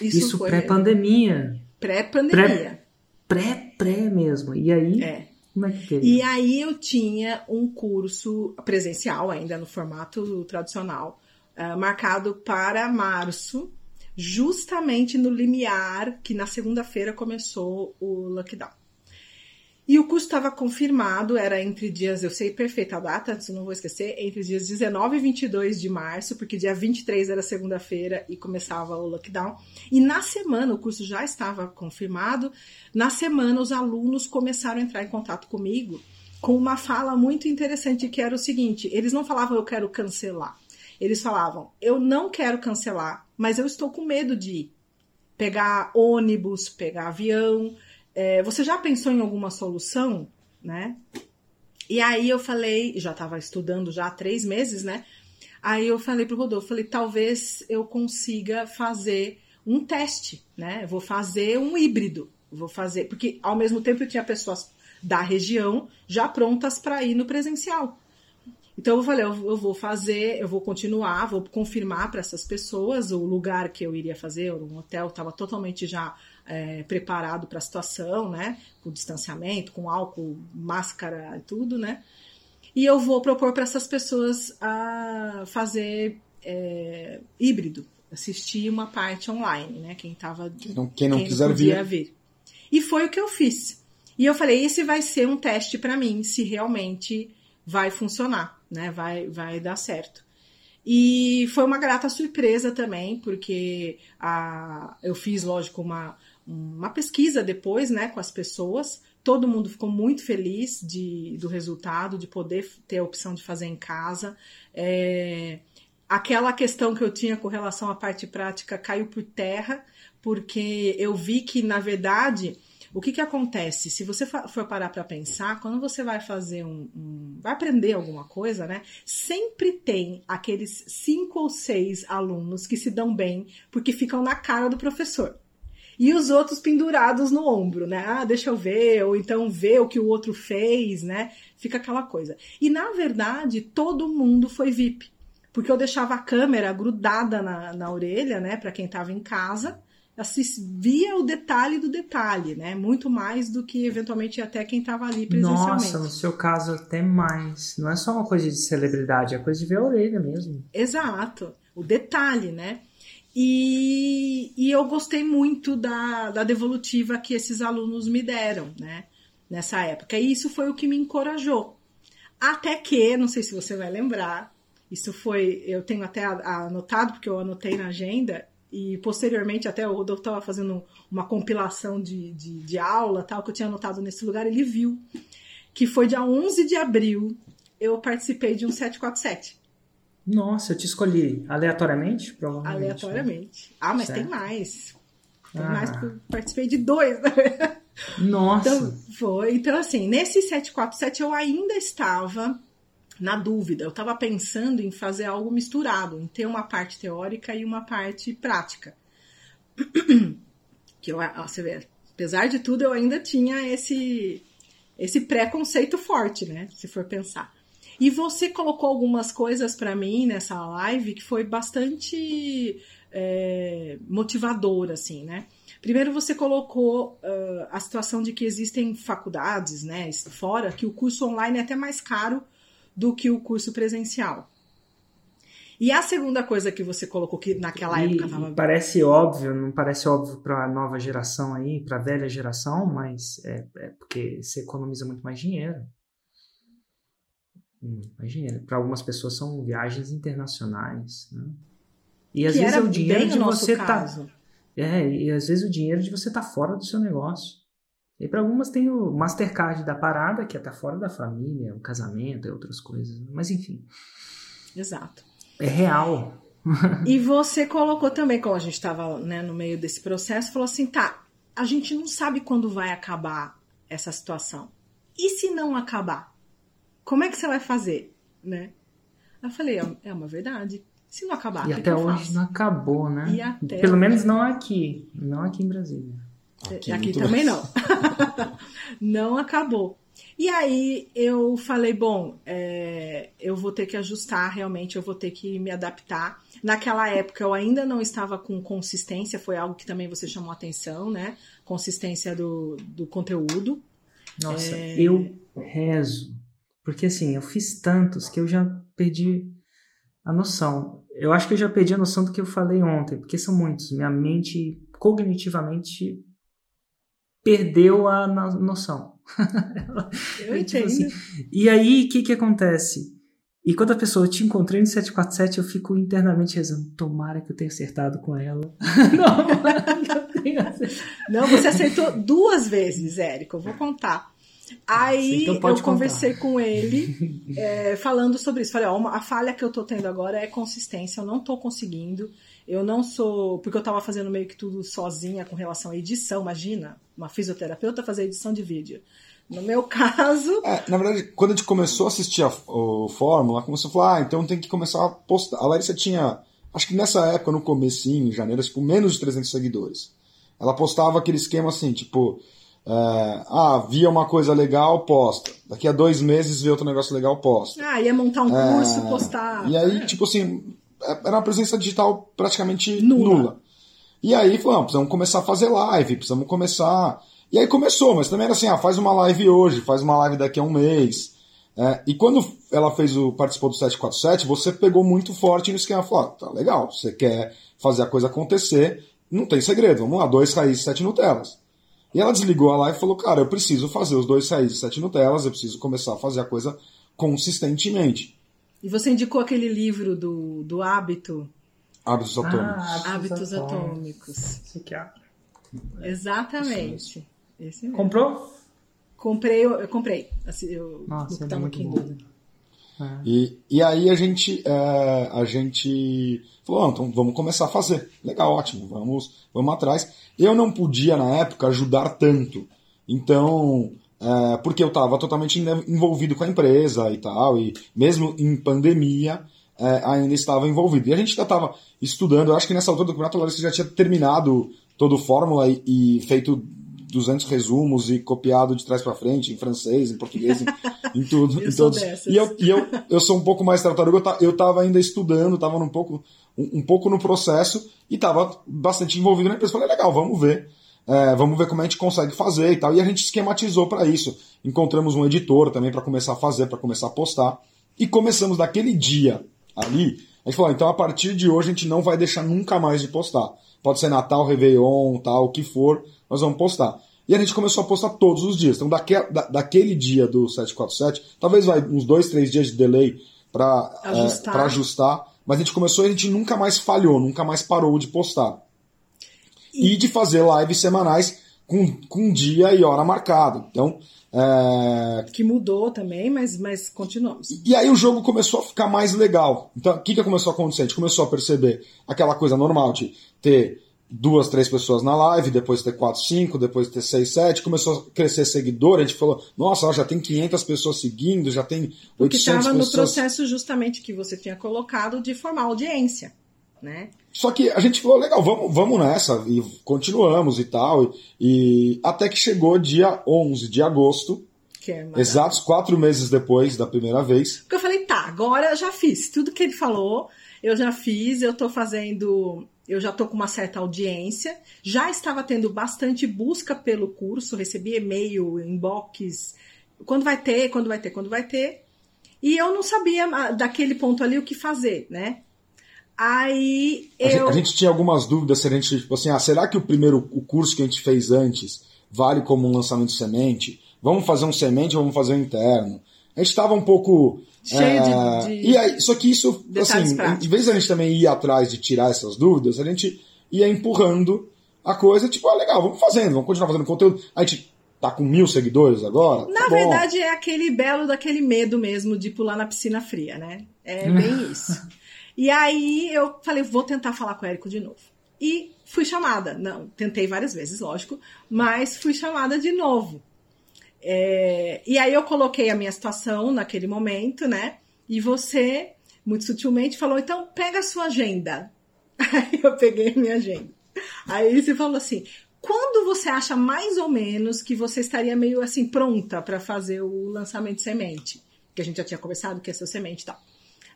Isso, Isso pré-pandemia. Pré-pandemia. Pré-pré mesmo. E aí? É. Como é que é? E aí eu tinha um curso presencial ainda no formato tradicional, uh, marcado para março, justamente no limiar que na segunda-feira começou o lockdown. E o curso estava confirmado, era entre dias, eu sei perfeita a data, isso não vou esquecer, entre dias 19 e 22 de março, porque dia 23 era segunda-feira e começava o lockdown. E na semana, o curso já estava confirmado, na semana os alunos começaram a entrar em contato comigo com uma fala muito interessante que era o seguinte: eles não falavam eu quero cancelar. Eles falavam, eu não quero cancelar, mas eu estou com medo de pegar ônibus, pegar avião, é, você já pensou em alguma solução, né? E aí eu falei, já estava estudando já há três meses, né? Aí eu falei pro Rodolfo, falei, talvez eu consiga fazer um teste, né? vou fazer um híbrido. vou fazer. Porque ao mesmo tempo eu tinha pessoas da região já prontas para ir no presencial. Então eu falei, eu, vou fazer, eu vou continuar, vou confirmar para essas pessoas o lugar que eu iria fazer, um hotel estava totalmente já é, preparado para a situação, né? Com distanciamento, com álcool, máscara e tudo, né? E eu vou propor para essas pessoas a fazer é, híbrido, assistir uma parte online, né? Quem tava não, quem não quem quiser vir. vir. E foi o que eu fiz. E eu falei, esse vai ser um teste para mim, se realmente vai funcionar, né? Vai, vai dar certo. E foi uma grata surpresa também, porque a, eu fiz, lógico, uma, uma pesquisa depois, né, com as pessoas. Todo mundo ficou muito feliz de, do resultado, de poder ter a opção de fazer em casa. É, aquela questão que eu tinha com relação à parte prática caiu por terra, porque eu vi que, na verdade, o que, que acontece? Se você for parar para pensar, quando você vai fazer um, um, vai aprender alguma coisa, né? Sempre tem aqueles cinco ou seis alunos que se dão bem porque ficam na cara do professor. E os outros pendurados no ombro, né? Ah, deixa eu ver, ou então ver o que o outro fez, né? Fica aquela coisa. E na verdade, todo mundo foi VIP. Porque eu deixava a câmera grudada na, na orelha, né, para quem estava em casa, via o detalhe do detalhe, né? Muito mais do que eventualmente até quem estava ali presencialmente. Nossa, no seu caso até mais. Não é só uma coisa de celebridade, é coisa de ver a orelha mesmo. Exato, o detalhe, né? E, e eu gostei muito da, da devolutiva que esses alunos me deram, né? Nessa época. E isso foi o que me encorajou. Até que, não sei se você vai lembrar, isso foi, eu tenho até anotado, porque eu anotei na agenda, e posteriormente até o Rodolfo estava fazendo uma compilação de, de, de, aula tal que eu tinha anotado nesse lugar, ele viu que foi dia 11 de abril eu participei de um 747. Nossa, eu te escolhi aleatoriamente? Provavelmente. Né? Aleatoriamente. Né? Ah, mas certo. tem mais. Tem ah. mais porque eu participei de dois. Né? Nossa. Então, foi. Então, assim, nesse 747 eu ainda estava na dúvida. Eu estava pensando em fazer algo misturado, em ter uma parte teórica e uma parte prática. que eu, você vê, apesar de tudo, eu ainda tinha esse esse preconceito forte, né? Se for pensar. E você colocou algumas coisas para mim nessa live que foi bastante é, motivador, assim, né? Primeiro você colocou uh, a situação de que existem faculdades, né, fora, que o curso online é até mais caro do que o curso presencial. E a segunda coisa que você colocou que naquela e, época tava... parece óbvio, não parece óbvio para a nova geração aí, para a velha geração, mas é, é, porque você economiza muito mais dinheiro. Dinheiro. Para algumas pessoas são viagens internacionais, né? E às que vezes é o dinheiro de você tá É, e às vezes o dinheiro de você estar tá fora do seu negócio. E para algumas tem o Mastercard da parada, que é tá fora da família, o casamento e outras coisas. Mas enfim. Exato. É real. e você colocou também, como a gente estava né, no meio desse processo, falou assim: tá, a gente não sabe quando vai acabar essa situação. E se não acabar? Como é que você vai fazer? Né? Eu falei: é, é uma verdade. Se não acabar, e até hoje faço? não acabou, né? Pelo menos não aqui, não aqui em Brasília. Aqui, Aqui também não. <laughs> não acabou. E aí eu falei, bom, é, eu vou ter que ajustar, realmente eu vou ter que me adaptar. Naquela época eu ainda não estava com consistência, foi algo que também você chamou atenção, né? Consistência do, do conteúdo. Nossa, é... eu rezo. Porque assim, eu fiz tantos que eu já perdi a noção. Eu acho que eu já perdi a noção do que eu falei ontem, porque são muitos. Minha mente cognitivamente perdeu a noção. <laughs> Eu tipo assim, e aí, o que que acontece? E quando a pessoa te encontrei no 747, eu fico internamente rezando, tomara que eu tenha acertado com ela. <laughs> não, não, você acertou duas vezes, Érico, eu vou contar. Aí então eu contar. conversei com ele <laughs> é, falando sobre isso. Falei, ó, a falha que eu tô tendo agora é consistência, eu não tô conseguindo. Eu não sou. Porque eu tava fazendo meio que tudo sozinha com relação à edição, imagina, uma fisioterapeuta fazer edição de vídeo. No meu <laughs> caso. É, na verdade, quando a gente começou a assistir a, o Fórmula, começou a falar, ah, então tem que começar a postar. A Larissa tinha, acho que nessa época, no comecinho, em janeiro, tipo, menos de 300 seguidores. ela postava aquele esquema assim, tipo, é, ah, via uma coisa legal, posta. Daqui a dois meses vê outro negócio legal, posta. Ah, ia montar um curso, postar. E aí, É. tipo assim, era uma presença digital praticamente Nula. nula. E aí, falamos, precisamos começar a fazer live, precisamos começar. E aí começou, mas também era assim, ah, faz uma live hoje, faz uma live daqui a um mês. É, e quando ela fez o participou do 747, você pegou muito forte no esquema, falou, ah, tá legal, você quer fazer a coisa acontecer, não tem segredo, vamos lá, dois raízes, sete Nutelas. E ela desligou a live e falou, cara, eu preciso fazer os dois raízes, sete Nutelas, eu preciso começar a fazer a coisa consistentemente. E você indicou aquele livro do, do hábito, Hábitos atômicos. Ah, Hábitos Atômicos. Psiquiatra. Exatamente. Esse mesmo. Comprou? Comprei, eu, eu comprei. Assim, eu, Nossa, tá é no muito Kindle. É. E, e aí a gente, é, a gente falou, "Ah, então vamos começar a fazer. Legal, ótimo, vamos, vamos atrás. Eu não podia, na época, ajudar tanto. Então, é, porque eu estava totalmente en- envolvido com a empresa e tal, e mesmo em pandemia, é, ainda estava envolvido. E a gente já estava estudando, eu acho que nessa altura do campeonato, a Larissa já tinha terminado todo o Fórmula e, e feito 200 resumos e copiado de trás para frente, em francês, em português, em, <laughs> em tudo. Eu em todos. E eu, e eu, eu sou um pouco mais tartaruga, eu ta- eu estava ainda estudando, estava um pouco, um, um pouco no processo e estava bastante envolvido na empresa. Falei, legal, vamos ver. É, vamos ver como a gente consegue fazer e tal. E a gente esquematizou para isso. Encontramos um editor também para começar a fazer, para começar a postar. E começamos daquele dia ali. A gente falou, então a partir de hoje a gente não vai deixar nunca mais de postar. Pode ser Natal, Réveillon, tal, o que for, nós vamos postar. E a gente começou a postar todos os dias. Então, daque, da, daquele dia do 747, talvez vai uns dois, três dias de delay para Ajustar. para ajustar. Mas a gente começou e a gente nunca mais falhou, nunca mais parou de postar. E, de fazer lives semanais com, com dia e hora marcado. Então, é, Que mudou também, mas, mas continuamos. e aí o jogo começou a ficar mais legal. Então, o que, que começou a acontecer? A gente começou a perceber aquela coisa normal de ter duas, três pessoas na live, depois ter quatro, cinco, depois ter seis, sete. Começou a crescer seguidor. A gente falou, nossa, já tem 500 pessoas seguindo, já tem Porque 800 estava no processo justamente que você tinha colocado de formar audiência, né? Só que a gente falou, legal, vamos, vamos nessa. E continuamos e tal. E, e até que chegou dia 11 de agosto, é exatos quatro meses depois da primeira vez. Porque eu falei, tá, agora eu já fiz. Tudo que ele falou, eu já fiz, eu tô fazendo. Eu já tô com uma certa audiência. Já estava tendo bastante busca pelo curso, recebi e-mail, inbox. Quando vai ter, quando vai ter, quando vai ter. E eu não sabia ah, daquele ponto ali o que fazer, né? Aí A, gente, eu. a gente tinha algumas dúvidas se a gente, tipo assim, ah, será que o primeiro o curso que a gente fez antes vale como um lançamento semente? Vamos fazer um semente ou vamos fazer um interno? A gente estava um pouco. Cheio de- é, de E aí, só que isso, assim, práticos. em vez da gente também ir atrás de tirar essas dúvidas, a gente ia empurrando a coisa, tipo, ah, legal, vamos fazendo, vamos continuar fazendo conteúdo. A gente tá com mil seguidores agora? Na tá verdade, é aquele belo daquele medo mesmo de pular na piscina fria, né? É bem isso. E aí eu falei, vou tentar falar com o Érico de novo. E fui chamada. Não, tentei várias vezes, lógico, mas fui chamada de novo. É, e aí eu coloquei a minha situação naquele momento, né? E você, muito sutilmente, falou: então pega a sua agenda. <laughs> Aí eu peguei a minha agenda. Aí você falou assim: quando você acha mais ou menos que você estaria meio assim pronta para fazer o lançamento de semente? Que a gente já tinha conversado que é seu semente e tal.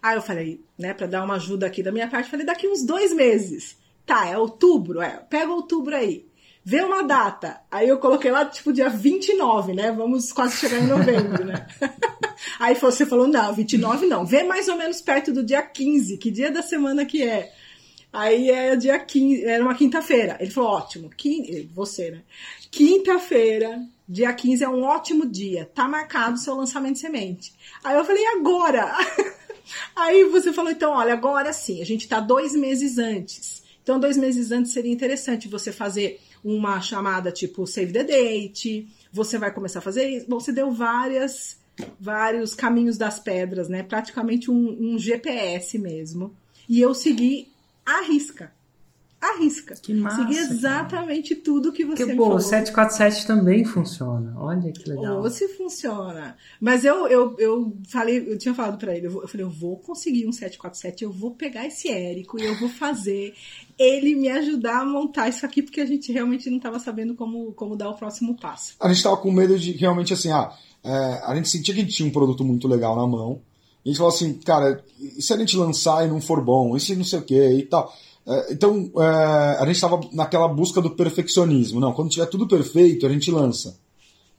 Aí eu falei, né, para dar uma ajuda aqui da minha parte, falei, daqui uns dois meses. Tá, é outubro, é, pega outubro aí. Vê uma data. Aí eu coloquei lá, tipo, dia 29, né? Vamos quase chegar em novembro, né? <laughs> Aí você falou, não, 29 não. Vê mais ou menos perto do dia 15. Que dia da semana que é? Aí é dia 15, era uma quinta-feira. Ele falou, ótimo. Você, né? Quinta-feira, dia 15 é um ótimo dia. Tá marcado o seu lançamento de semente. Aí eu falei, agora? <laughs> Aí você falou, então, olha, agora sim, a gente tá dois meses antes. Então, dois meses antes seria interessante você fazer uma chamada tipo Save the Date, você vai começar a fazer isso. Você deu várias, vários caminhos das pedras, né? Praticamente um, um GPS mesmo. E eu segui à risca. À à risca. Que massa. Seguir exatamente cara. tudo que você Porque, me pô, falou. o 747 também funciona. Olha que legal. Ou se funciona. Mas eu, eu, eu falei, eu tinha falado para ele, eu, falei, eu vou conseguir um 747, eu vou pegar esse Érico e eu vou fazer ele me ajudar a montar isso aqui, porque a gente realmente não estava sabendo como, como dar o próximo passo. A gente estava com medo de realmente assim, ah, é, a gente sentia que a gente tinha um produto muito legal na mão. E a gente falou assim, cara, e se a gente lançar e não for bom? E se não sei o que e tal? É, então, é, a gente estava naquela busca do perfeccionismo. Não, quando tiver tudo perfeito, a gente lança.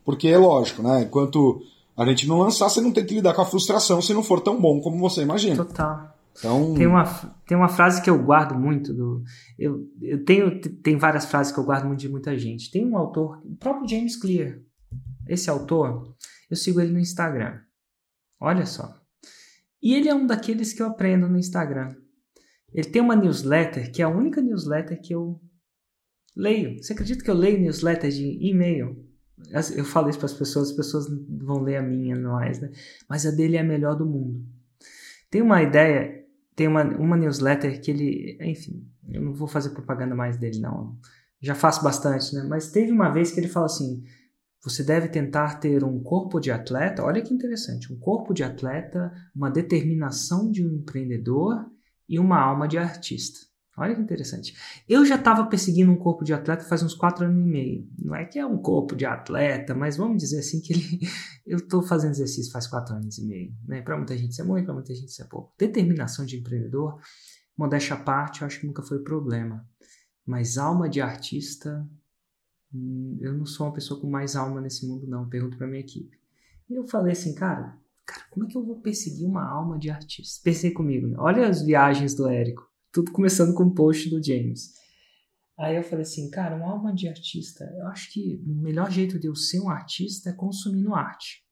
Porque é lógico, né? Enquanto a gente não lançar, você não tem que lidar com a frustração se não for tão bom como você imagina. Total. Então... Tem, uma, tem uma frase que eu guardo muito do. Eu, eu tenho tem várias frases que eu guardo muito de muita gente. Tem um autor, o próprio James Clear. Esse autor, eu sigo ele no Instagram. Olha só. E ele é um daqueles que eu aprendo no Instagram. Ele tem uma newsletter que é a única newsletter que eu leio. Você acredita que eu leio newsletter de e-mail? Eu falo isso para as pessoas, as pessoas vão ler a minha mais, né? Mas a dele é a melhor do mundo. Tem uma ideia, tem uma, uma newsletter que ele, enfim, eu não vou fazer propaganda mais dele não. Já faço bastante, né? Mas teve uma vez que ele fala assim: você deve tentar ter um corpo de atleta, olha que interessante, um corpo de atleta, uma determinação de um empreendedor e uma alma de artista. Olha que interessante. Eu já estava perseguindo um corpo de atleta faz uns quatro anos e meio. Não é que é um corpo de atleta, mas vamos dizer assim que ele, <laughs> eu estou fazendo exercício faz quatro anos e meio. Né? Para muita gente isso é muito, para muita gente isso é pouco. Determinação de empreendedor, modéstia à parte, eu acho que nunca foi problema. Mas alma de artista, hum, eu não sou uma pessoa com mais alma nesse mundo, não. Pergunto para minha equipe. E eu falei assim, cara, cara, como é que eu vou perseguir uma alma de artista? Pensei comigo, né? olha as viagens do Érico. Tudo começando com um post do James. Aí eu falei assim, cara, uma alma de artista, eu acho que o melhor jeito de eu ser um artista é consumindo arte.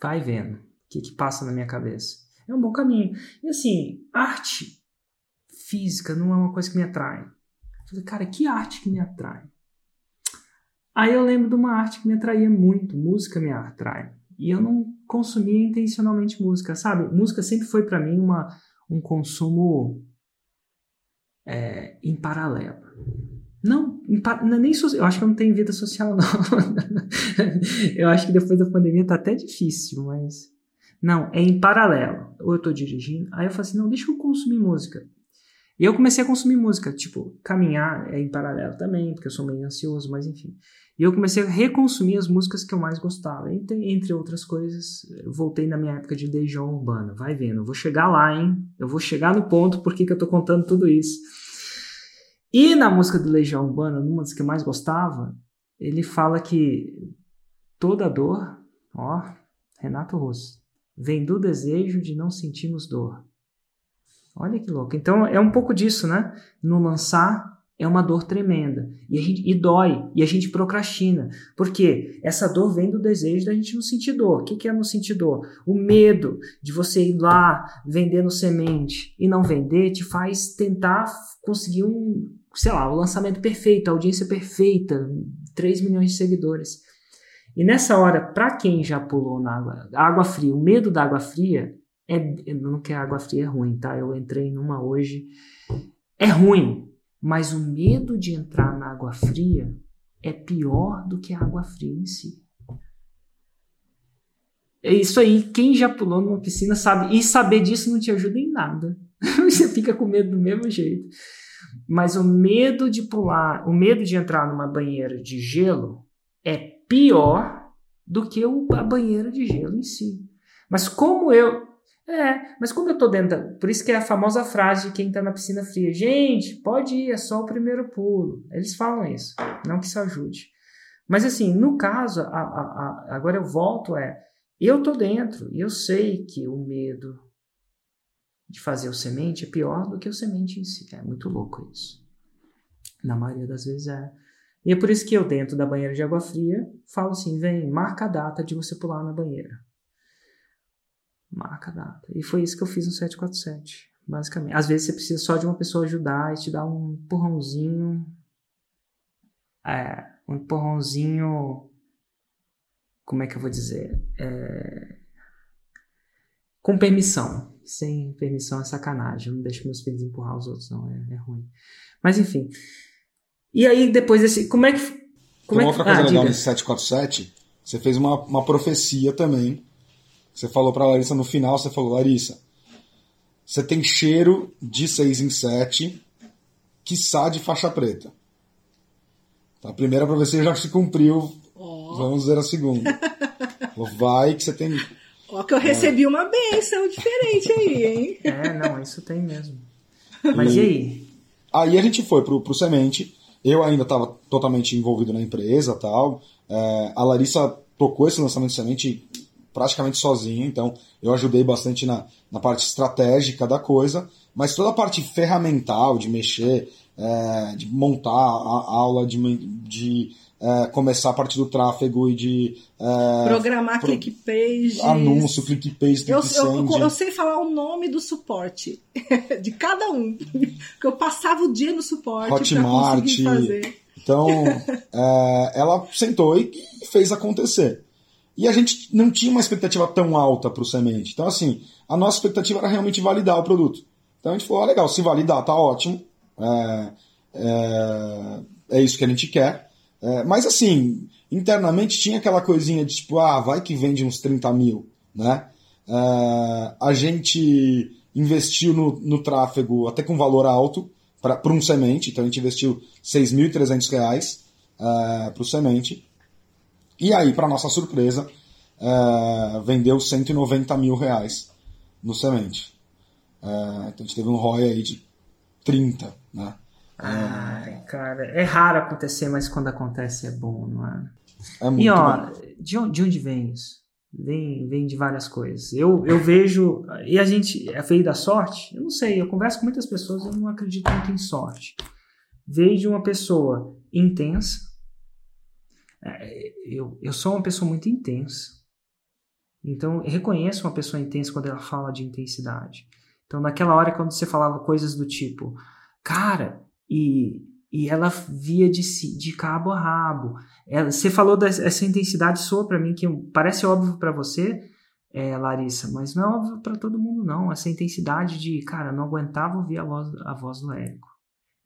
Vai vendo o que, que passa na minha cabeça. É um bom caminho. E assim, arte física não é uma coisa que me atrai. Eu falei, cara, que arte que me atrai? Aí eu lembro de uma arte que me atraía muito, música me atrai. E eu não consumia intencionalmente música, sabe? Música sempre foi para mim uma, um consumo é, em paralelo. Não, em, é nem eu acho que eu não tenho vida social, não. <laughs> eu acho que depois da pandemia tá até difícil, mas. Não, é em paralelo. Ou eu tô dirigindo, aí eu falo assim: não, deixa eu consumir música. E eu comecei a consumir música, tipo, caminhar é em paralelo também, porque eu sou meio ansioso, mas enfim. E eu comecei a reconsumir as músicas que eu mais gostava. Entre, entre outras coisas, voltei na minha época de Legião Urbana. Vai vendo, eu vou chegar lá, hein? Eu vou chegar no ponto porque que eu tô contando tudo isso. E na música do Legião Urbana, numa das que eu mais gostava, ele fala que toda dor, ó, Renato Russo, vem do desejo de não sentirmos dor. Olha que louco. Então é um pouco disso, né? No lançar é uma dor tremenda e, gente, e, dói e a gente procrastina porque essa dor vem do desejo da gente não sentir dor. O que, que é não sentir dor? O medo de você ir lá vendendo semente e não vender te faz tentar conseguir um, sei lá, o lançamento perfeito, a audiência perfeita, 3 milhões de seguidores. E nessa hora, para quem já pulou na água, água fria, o medo da água fria é, não que a água fria é ruim, tá? Eu entrei numa hoje, é ruim, mas o medo de entrar na água fria é pior do que a água fria em si. É isso aí, quem já pulou numa piscina sabe, e saber disso não te ajuda em nada. <laughs> Você fica com medo do mesmo jeito. Mas o medo de pular, o medo de entrar numa banheira de gelo é pior do que a banheira de gelo em si. Mas como eu, é, mas como eu tô dentro da... Por isso que é a famosa frase de quem tá na piscina fria. Gente, pode ir, é só o primeiro pulo. Eles falam isso, não que isso ajude. Mas assim, no caso, a, a, a, agora eu volto, é... Eu tô dentro e eu sei que o medo de fazer o semente é pior do que o semente em si. É muito louco isso. Na maioria das vezes é. E é por isso que eu, dentro da banheira de água fria, falo assim: vem, marca a data de você pular na banheira. Marca a data. E foi isso que eu fiz no 747, basicamente. Às vezes você precisa só de uma pessoa ajudar e te dar um empurrãozinho. É, um empurrãozinho. Como é que eu vou dizer? É, com permissão. Sem permissão é sacanagem. Eu não deixo meus filhos empurrar os outros, não. É, é ruim. Mas enfim. E aí, depois desse. Como é que. Como Tem é uma que... outra coisa ah, legal diga. nesse 747, você fez uma, uma profecia também. Você falou pra Larissa no final, você falou, Larissa, você tem cheiro de 6 em 7, quiçá de faixa preta. Então, a primeira profecia já se cumpriu, Ó, vamos ver a segunda. Vai que você tem... ó que eu recebi uma benção diferente aí, hein? É, não, isso tem mesmo. Mas e aí? Aí a gente foi pro, pro Semente. Eu ainda estava totalmente envolvido na empresa tal. É, a Larissa tocou esse lançamento de Semente praticamente sozinha, então eu ajudei bastante na, na parte estratégica da coisa, mas toda a parte ferramental de mexer, é, de montar a, a aula, de, de é, começar a parte do tráfego e de é, Programar pro- ClickPage. anúncio, click page, Eu, eu, send. eu sei falar o nome do suporte <laughs> de cada um. <laughs> Porque eu passava o dia no suporte para Hotmart. conseguir fazer. Então, <laughs> é, ela sentou e e fez acontecer. E a gente não tinha uma expectativa tão alta para o semente. Então, assim, a nossa expectativa era realmente validar o produto. Então a gente falou, ah, legal, se validar, tá ótimo. É, é, é isso que a gente quer. É, mas assim, internamente tinha aquela coisinha de tipo, ah, vai que vende uns 30 mil, né? É, a gente investiu no, no tráfego até com valor alto para um semente, então a gente investiu 6.300 reais para o semente. E aí, para nossa surpresa, é, vendeu 190 mil reais no semente. É, então a gente teve um ROI aí de 30, né? Ai, cara, é raro acontecer, mas quando acontece é bom, não é? É muito E ó, de onde, de onde vem isso? Vem, vem de várias coisas. Eu, eu vejo. E a gente. É veio da sorte? Eu não sei. Eu converso com muitas pessoas, eu não acredito muito em sorte. Veio de uma pessoa intensa. É, Eu, eu sou uma pessoa muito intensa. Então, reconheço uma pessoa intensa quando ela fala de intensidade. Então, naquela hora, quando você falava coisas do tipo, cara, e, e ela via de, de cabo a rabo. Ela- você falou dessa intensidade soa para mim, que parece óbvio para você, é, Larissa, mas não é óbvio para todo mundo, não. Essa intensidade de, cara, não aguentava ouvir a voz, a voz do Érico.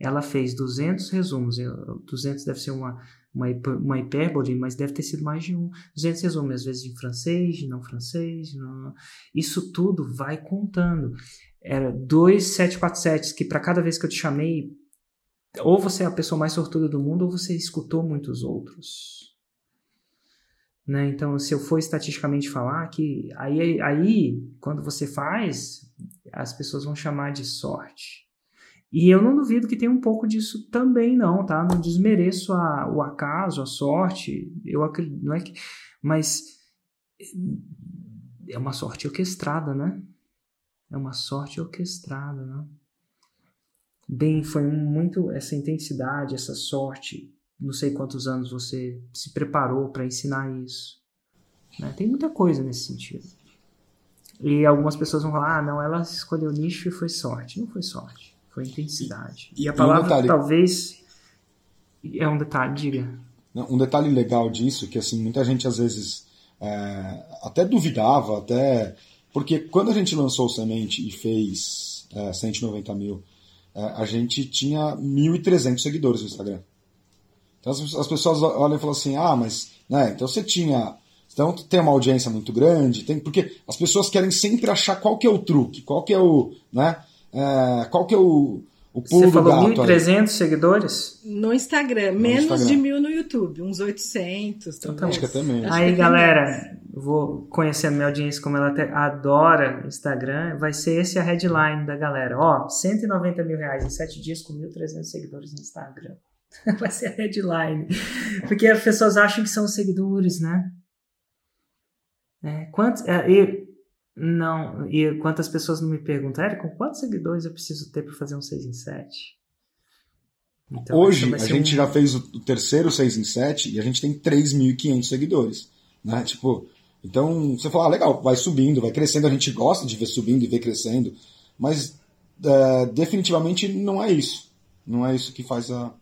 Ela fez 200 resumos, eu- 200 deve ser uma, uma, uma hipérbole, mas deve ter sido mais de um. 200 resumos, às vezes em francês, de não francês. não- Isso tudo vai contando. Era dois 747 que para cada vez que eu te chamei, ou você é a pessoa mais sortuda do mundo, ou você escutou muitos outros. Né? Então, se eu for estatisticamente falar que aí, aí, quando você faz, as pessoas vão chamar de sorte. E eu não duvido que tem um pouco disso também, não, tá? Não desmereço a, o acaso, a sorte. Eu acredito, não é que, mas é uma sorte orquestrada, né? É uma sorte orquestrada, né? Bem, foi muito essa intensidade, essa sorte. Não sei quantos anos você se preparou para ensinar isso. né? Tem muita coisa nesse sentido. E algumas pessoas vão falar: ah, não, ela escolheu nicho e foi sorte. Não foi sorte, foi intensidade. E, E- a e um palavra detalhe- talvez. É um detalhe, diga. Um detalhe legal disso, que assim, muita gente às vezes é, até duvidava, até. Porque quando a gente lançou o Semente e fez é, 190 mil, é, a gente tinha 1.300 seguidores no Instagram. Então as, as pessoas olham e falam assim: ah, mas. Né, então você tinha. Então tem uma audiência muito grande, tem, porque as pessoas querem sempre achar qual que é o truque, qual que é o. Né, é, qual que é o, o pulo Você do falou gato. aí. 1.300 seguidores? No Instagram, menos Instagram. de mil no YouTube, uns 800 Então, talvez. Acho que até menos. Acho Aí, que galera, vou conhecendo minha audiência como ela até adora Instagram, vai ser esse a headline da galera. Ó, 190 mil reais em 7 dias com 1.300 seguidores no Instagram. <laughs> Vai ser a headline. Porque as pessoas acham que são seguidores, né? É, quantos, é, e, não, e quantas pessoas não me perguntam, Érico, quantos seguidores eu preciso ter para fazer um 6 em 7? Então, Hoje, a gente um- já fez o, terceiro 6 em 7 e a gente tem 3.500 seguidores. Né? Tipo, então, você fala, ah, legal, vai subindo, vai crescendo, a gente gosta de ver subindo e ver crescendo, mas é, definitivamente não é isso. Não é isso que faz, a,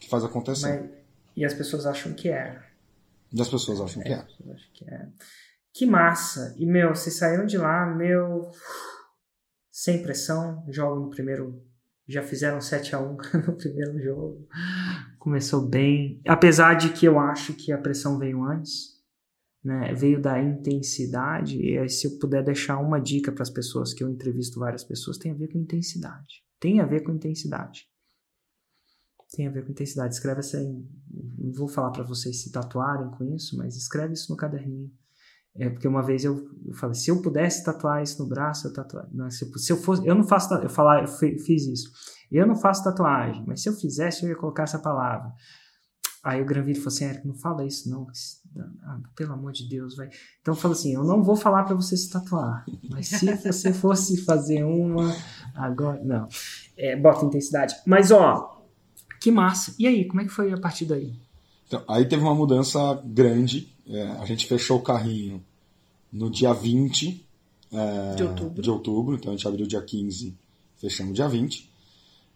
que faz acontecer. Mas- e as pessoas acham que é. E as pessoas acham que é. Acho que é. Que massa! E, meu, vocês saíram de lá, meu. Sem pressão, jogo no primeiro. Já fizeram 7 a 1 <laughs> no primeiro jogo. Começou bem. Apesar de que eu acho que a pressão veio antes. Né? Veio da intensidade. E se eu puder deixar uma dica para as pessoas, que eu entrevisto várias pessoas, tem a ver com intensidade. Tem a ver com intensidade. Tem a ver com intensidade. Escreve essa aí. Não vou falar para vocês se tatuarem com isso, mas escreve isso no caderninho é porque uma vez eu, eu falei, se eu pudesse tatuar isso no braço, eu tatuaria. Não, se, eu, se eu fosse, eu não faço, eu falar, eu fiz isso. Eu não faço tatuagem, mas se eu fizesse, eu ia colocar essa palavra. Aí o Granville falou assim, Eric, não fala isso não, ah, pelo amor de Deus, vai. Então eu falo assim, eu não vou falar para você se tatuar, mas se <laughs> você fosse fazer uma agora, não, é, bota intensidade. Mas ó, que massa. E aí, como é que foi a partir daí? Então, aí teve uma mudança grande é, a gente fechou o carrinho no dia 20 é, de, outubro. de outubro, então a gente abriu dia 15, fechamos dia 20.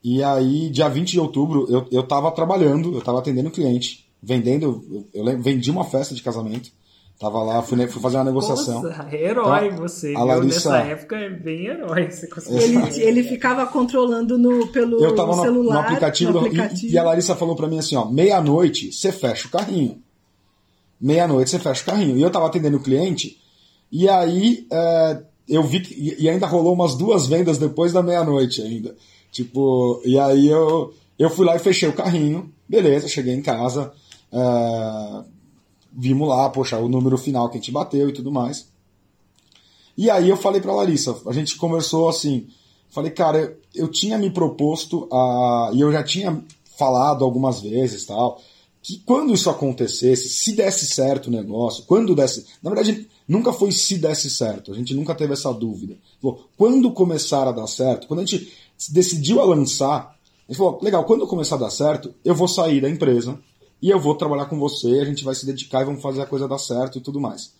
E aí, dia 20 de outubro, eu, eu tava trabalhando, eu tava atendendo cliente, vendendo, eu, eu vendi uma festa de casamento. Tava lá, fui, fui fazer uma negociação. Nossa, herói então, você. A Larissa... Nessa época é bem herói. Você ele, ele ficava controlando no, pelo eu tava no, celular. No aplicativo, no aplicativo. E, e, a Larissa falou para mim assim: ó, meia-noite você fecha o carrinho meia-noite você fecha o carrinho. E eu tava atendendo o cliente, e aí é, eu vi que, e ainda rolou umas duas vendas depois da meia-noite ainda. Tipo, e aí eu, eu fui lá e fechei o carrinho, beleza, cheguei em casa, é, vimos lá, poxa, o número final que a gente bateu e tudo mais. E aí eu falei pra Larissa, a gente conversou assim, falei, cara, eu, tinha me proposto a. E eu já tinha falado algumas vezes tal que quando isso acontecesse, se desse certo o negócio, quando desse. Na verdade, nunca foi se desse certo, a gente nunca teve essa dúvida. Quando começar a dar certo, quando a gente decidiu a lançar, a gente falou: legal, quando começar a dar certo, eu vou sair da empresa e eu vou trabalhar com você, a gente vai se dedicar e vamos fazer a coisa dar certo e tudo mais.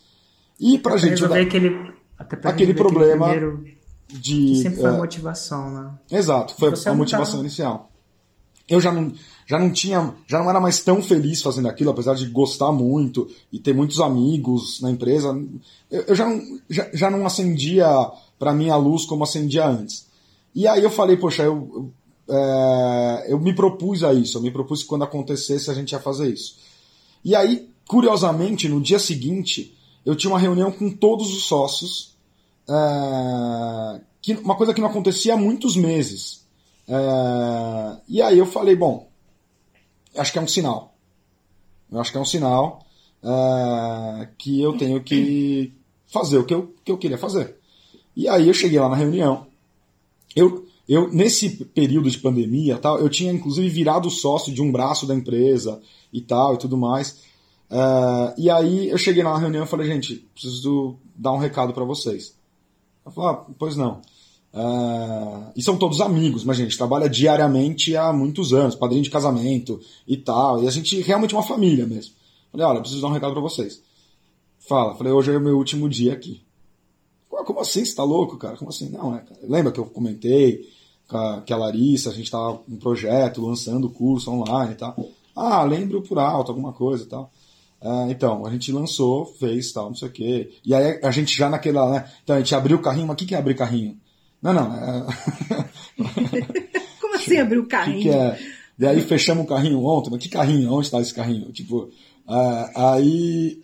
E pra até gente. Dar, aquele, aquele problema. Primeiro, de, sempre foi é, a motivação, né? Exato, foi a motivação tá... inicial. Eu já não já não tinha, já não era mais tão feliz fazendo aquilo, apesar de gostar muito e ter muitos amigos na empresa. Eu, eu já, não, já, já não acendia para mim a luz como acendia antes. E aí eu falei, poxa, eu, eu, é, eu me propus a isso, eu me propus que quando acontecesse a gente ia fazer isso. E aí, curiosamente, no dia seguinte, eu tinha uma reunião com todos os sócios, é, que, uma coisa que não acontecia há muitos meses. É, e aí eu falei, bom, acho que é um sinal. Eu acho que é um sinal uh, que eu tenho que fazer o que eu, que eu queria fazer. E aí eu cheguei lá na reunião. Eu, eu nesse período de pandemia, tal, eu tinha inclusive virado sócio de um braço da empresa e tal e tudo mais. Uh, e aí eu cheguei na reunião e falei, gente, preciso dar um recado para vocês. Eu falei, ah, pois não. Uh, e são todos amigos, mas a gente trabalha diariamente há muitos anos, padrinho de casamento e tal. E a gente realmente é uma família mesmo. Falei, olha, preciso dar um recado para vocês. Fala, falei, hoje é o meu último dia aqui. Como assim? Você tá louco, cara? Como assim? Não, é. Lembra que eu comentei que a Larissa, a gente tava com um projeto, lançando o curso online e tal. Ah, lembro por alto, alguma coisa e tal. Uh, então, a gente lançou, fez tal, não sei o quê. E aí a gente já naquela, né? Então a gente abriu o carrinho, mas o que, que é abrir carrinho? Não, não. É... <laughs> Como assim abrir o carrinho? Que que é? E aí fechamos o carrinho ontem, mas que carrinho? Onde está esse carrinho? Tipo, uh, aí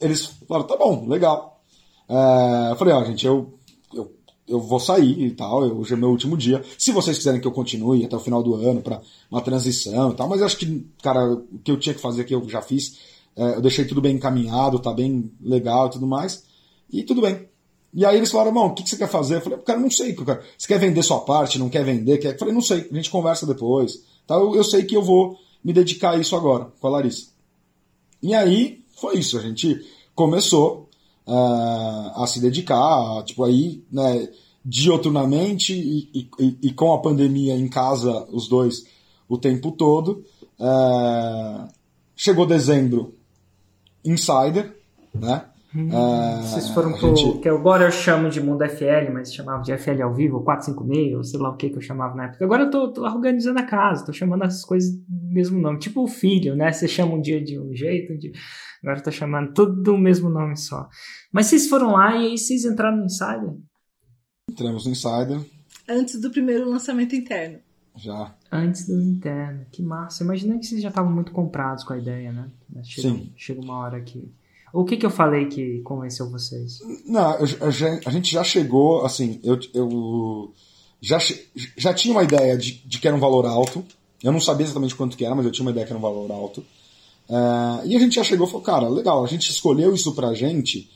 eles falaram, tá bom, legal. Uh, eu falei, ó, gente, eu, eu, eu vou sair e tal, hoje é meu último dia. Se vocês quiserem que eu continue até o final do ano para uma transição e tal, mas eu acho que, cara, o que eu tinha que fazer que eu já fiz, uh, eu deixei tudo bem encaminhado, tá bem legal e tudo mais. E tudo bem. E aí eles falaram, irmão, o que, você quer fazer? Eu falei, cara, não sei. Cara. Você quer vender sua parte, não quer vender? Quer... Eu falei, não sei, a gente conversa depois. Tá? Eu, eu sei que eu vou me dedicar a isso agora, com a Larissa. E aí foi isso, a gente começou uh, a se dedicar, tipo aí, né, dioturnamente e, e, e, com a pandemia em casa, os dois, o tempo todo. Uh, chegou dezembro, Insider, né? Hum, uh, vocês foram pro. Gente... Que agora eu chamo de Mundo FL, mas chamava de FL ao vivo, 456, ou sei lá o que que eu chamava na época. Agora eu tô, tô organizando a casa, tô chamando as coisas do mesmo nome. Tipo o filho, né? Você chama um dia de um jeito, um dia... agora eu tô chamando tudo do mesmo nome só. Mas vocês foram lá e aí vocês entraram no Insider? Entramos no Insider. Antes do primeiro lançamento interno. Já. Antes do interno. Que massa. Imagina que vocês já estavam muito comprados com a ideia, né? Chega, Sim. Chega uma hora que. O que, que eu falei que convenceu vocês? Não, a gente já chegou, assim, eu, eu já, já tinha uma ideia de, de, que era um valor alto. Eu não sabia exatamente quanto que era, mas eu tinha uma ideia que era um valor alto. Uh, e a gente já chegou e falou, cara, legal, a gente escolheu isso pra gente,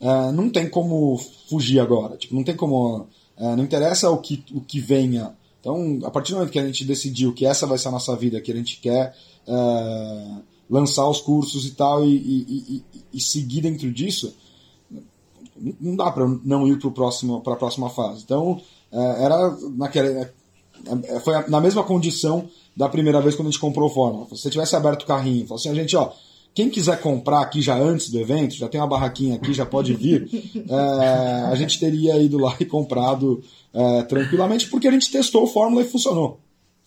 uh, não tem como fugir agora. Tipo, não tem como. Uh, não interessa o que, o que venha então, a partir do momento que a gente decidiu que essa vai ser a nossa vida, que a gente quer lançar os cursos e tal, e, e, e, e seguir dentro disso, não dá para não ir para a próxima fase. Então, é, era naquela, é, foi na mesma condição da primeira vez quando a gente comprou o Fórmula. Se você tivesse aberto o carrinho, falou assim, a gente, ó, quem quiser comprar aqui já antes do evento, já tem uma barraquinha aqui, já pode vir, <laughs> é, a gente teria ido lá e comprado é, tranquilamente, porque a gente testou o Fórmula e funcionou.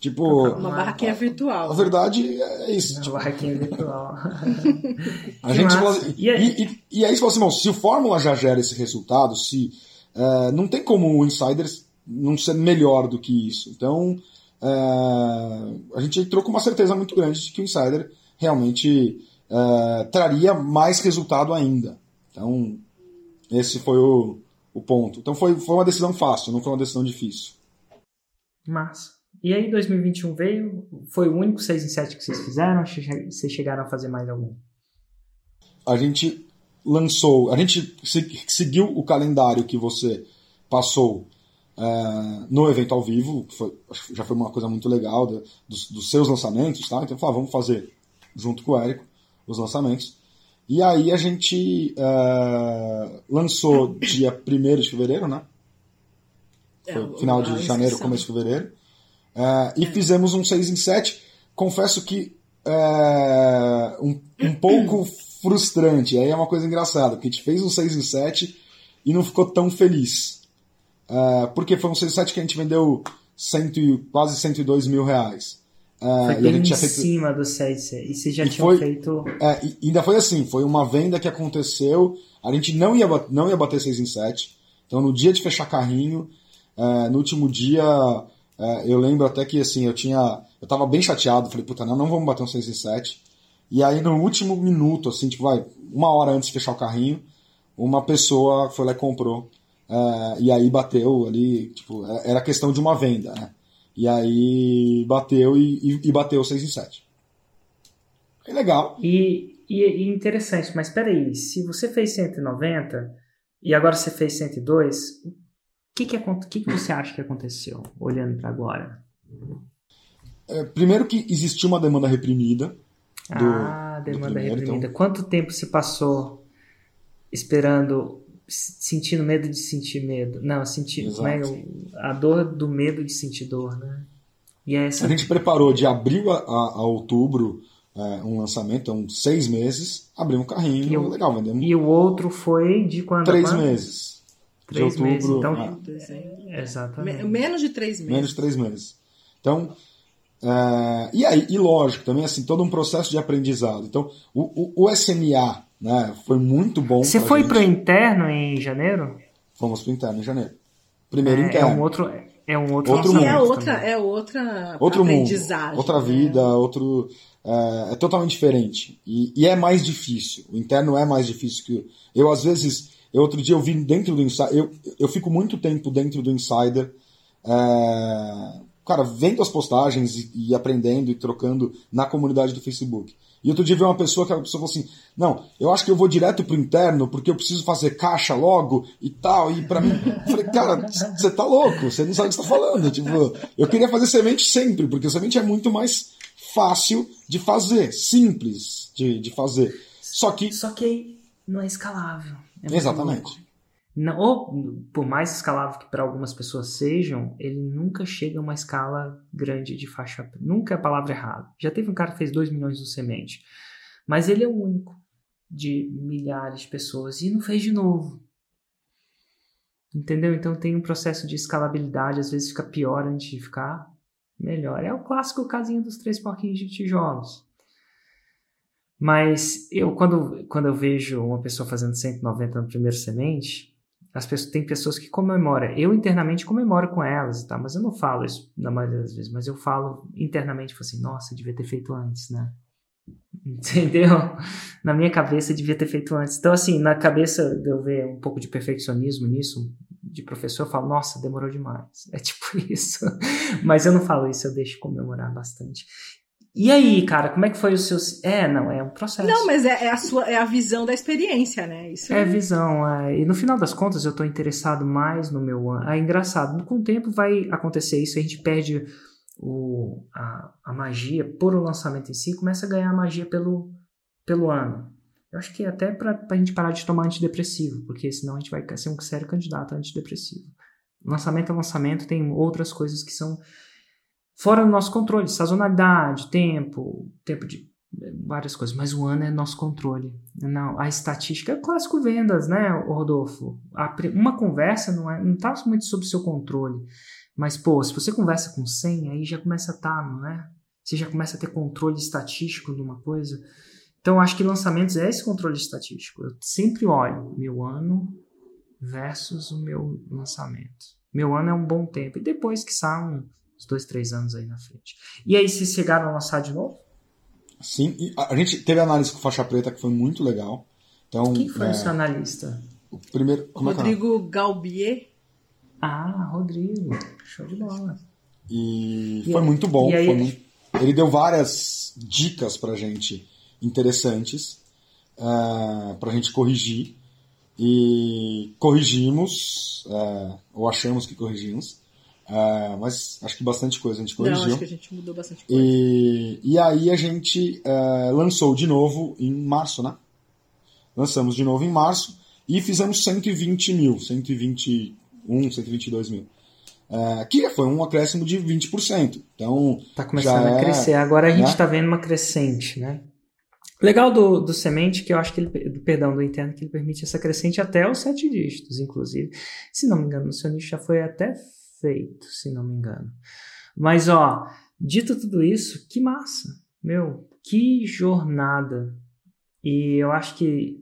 Tipo, uma barraquinha virtual. A verdade é isso. Uma tipo, barraquinha virtual. <laughs> a gente fala, e, e, e, e, aí você fala assim, bom, se o Fórmula já gera esse resultado, se é, não tem como o Insiders não ser melhor do que isso. Então, é, a gente entrou com uma certeza muito grande de que o Insider realmente é, traria mais resultado ainda. Então, esse foi o, o ponto. Então foi, foi uma decisão fácil, não foi uma decisão difícil. Massa. E aí 2021 veio, foi o único 6 em 7 que vocês fizeram vocês chegaram a fazer mais algum? A gente lançou, a gente seguiu o calendário que você passou é, no evento ao vivo, que foi, já foi uma coisa muito legal dos, dos, seus lançamentos, tá? Então, falei, ah, vamos fazer junto com o Érico os lançamentos. E aí a gente uh, lançou dia 1 de fevereiro, né? É, Foi final de janeiro, começo de fevereiro. Uh, e fizemos um 6 em 7. Confesso que uh, um, um pouco frustrante. Aí é uma coisa engraçada, porque a gente fez um 6 em 7 e não ficou tão feliz. porque foi um 6 em 7 que a gente vendeu cento, quase 102 mil reais. Uh, foi bem em feito... cima do 6 E você já e tinha feito. É, ainda foi assim: foi uma venda que aconteceu. A gente não ia, não ia bater 6 em 7. Então, no dia de fechar carrinho, uh, no último dia, uh, eu lembro até que assim, eu tinha. Eu tava bem chateado. Falei, puta, não, não vamos bater um 6 em 7. E aí, no último minuto, assim, tipo, vai, uma hora antes de fechar o carrinho, uma pessoa foi lá e comprou. e aí bateu ali, tipo, era questão de uma venda, né? E aí bateu e, e, e bateu 6 em 7. É legal. E, e, e interessante, mas peraí, se você fez 190 e agora você fez 102, o que, que, que, que você acha que aconteceu, olhando para agora? É, primeiro que existiu uma demanda reprimida. Do, ah, demanda primeiro, reprimida. Então... Quanto tempo se passou esperando sentindo medo de sentir medo. Não, sentir né, a dor do medo de sentir dor, né? E é essa... A gente preparou de abril a, a, a outubro é, um lançamento, então seis meses, abrimos um carrinho, e o, legal, vendemos. E o outro foi de quando? Três meses. Três de outubro, meses, então. É, exatamente. Menos de três meses. Menos de três meses. Então, é, e aí, e lógico, também assim, todo um processo de aprendizado. Então, o, o, o SMA, né? Foi muito bom. Você foi para o interno em janeiro? Fomos para o interno em janeiro. Primeiro é, interno. É um outro, é um outro, outro mundo. É outra, é outra outro aprendizagem. Mundo, outra vida, né? outro. É, é, totalmente diferente. E, e, é mais difícil. O interno é mais difícil que. Eu, às vezes, eu, outro dia eu vi dentro do Insider. Eu, eu fico muito tempo dentro do Insider. É, cara, vendo as postagens e, e, aprendendo e trocando na comunidade do Facebook. E outro dia veio uma pessoa que a pessoa falou assim: Não, eu acho que eu vou direto pro interno porque eu preciso fazer caixa logo e tal. E para mim, eu falei, cara, você tá louco, você não sabe o que você tá falando. Tipo, eu queria fazer semente sempre, porque semente é muito mais fácil de fazer, simples de, de fazer. Só que. Só que não é escalável. É Exatamente. Não, ou, por mais escalável que para algumas pessoas sejam, ele nunca chega a uma escala grande de faixa. Nunca é a palavra errada. Já teve um cara que fez 2 milhões no semente. Mas ele é o único. de milhares de pessoas e não fez de novo. Entendeu? Então tem um processo de escalabilidade, às vezes fica pior antes de ficar melhor. É o clássico casinho dos três porquinhos de tijolos. Mas eu, quando, quando eu vejo uma pessoa fazendo 190 no primeiro semente, as pessoas, tem pessoas que comemoram. Eu internamente comemoro com elas, tá? mas eu não falo isso na maioria das vezes. Mas eu falo internamente, assim, nossa, devia ter feito antes, né? <laughs> Entendeu? Na minha cabeça devia ter feito antes. Então, assim, na cabeça de eu ver um pouco de perfeccionismo nisso, de professor, eu falo, nossa, demorou demais. É tipo <laughs> isso. Mas eu não falo isso, eu deixo comemorar bastante. E aí, cara, como é que foi o seu. É, não, é um processo. Não, mas é, é a sua é a visão da experiência, né? Isso é, é visão. É... E no final das contas, eu estou interessado mais no meu ano. É engraçado. Com o tempo vai acontecer isso, a gente perde o, a, a magia por o lançamento em si, começa a ganhar a magia pelo, pelo ano. Eu acho que é até para a gente parar de tomar antidepressivo, porque senão a gente vai ser um sério candidato a antidepressivo. Lançamento é lançamento, tem outras coisas que são fora do nosso controle, sazonalidade, tempo, tempo de várias coisas, mas o ano é nosso controle. Não, a estatística é clássico vendas, né, Rodolfo? A, uma conversa não é, não está muito sob seu controle. Mas, pô, se você conversa com 100, aí já começa a estar, tá, não é? Você já começa a ter controle estatístico de uma coisa. Então, acho que lançamentos é esse controle estatístico. Eu sempre olho meu ano versus o meu lançamento. Meu ano é um bom tempo. E depois que são uns dois, três anos aí na frente. E aí, vocês chegaram a lançar de novo? Sim, a gente teve análise com faixa preta que foi muito legal. Então, Quem foi é, o seu analista? O primeiro, como é é Rodrigo é Galbier. Ah, Rodrigo. Show de bola. E, e foi aí, muito bom. Aí, muito... Ele deu várias dicas pra gente interessantes uh, é, para a gente corrigir. E corrigimos, uh, ou achamos que corrigimos, uh, mas acho que bastante coisa a gente corrigiu. Não, acho que a gente mudou bastante coisa. E, e aí a gente lançou de novo em março, né? Lançamos de novo em março e fizemos 120 mil, 121, 122 mil. Uh, que foi um acréscimo de 20%. Então, tá começando a crescer. É, Agora a gente está né? vendo uma crescente, né? Legal do, do semente que eu acho que ele, do perdão do interno que ele permite essa crescente até os sete dígitos, inclusive. Se não me engano, no seu nicho já foi até feito, se não me engano. Mas ó, dito tudo isso, que massa, meu, que jornada. E eu acho que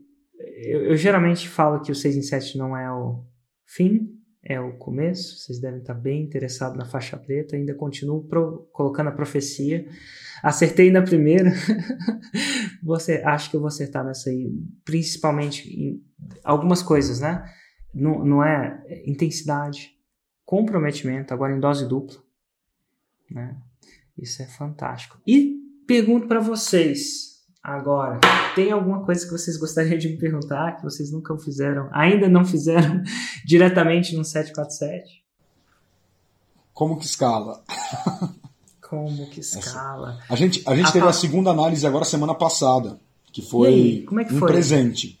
eu, eu geralmente falo que o 6 em 7 não é o fim, é o começo. Vocês devem estar bem interessados na faixa preta. Ainda continuo pro, colocando a profecia. Acertei na primeira. <laughs> você acho que eu vou acertar nessa aí, principalmente em algumas coisas, né? Não, não é intensidade, comprometimento, agora em dose dupla, né? Isso é fantástico. E pergunto para vocês agora, tem alguma coisa que vocês gostariam de me perguntar que vocês nunca fizeram, ainda não fizeram <laughs> diretamente no 747? Como que escala? como que escala. A gente, a gente a teve a segunda análise agora semana passada, que foi é que um foi? presente.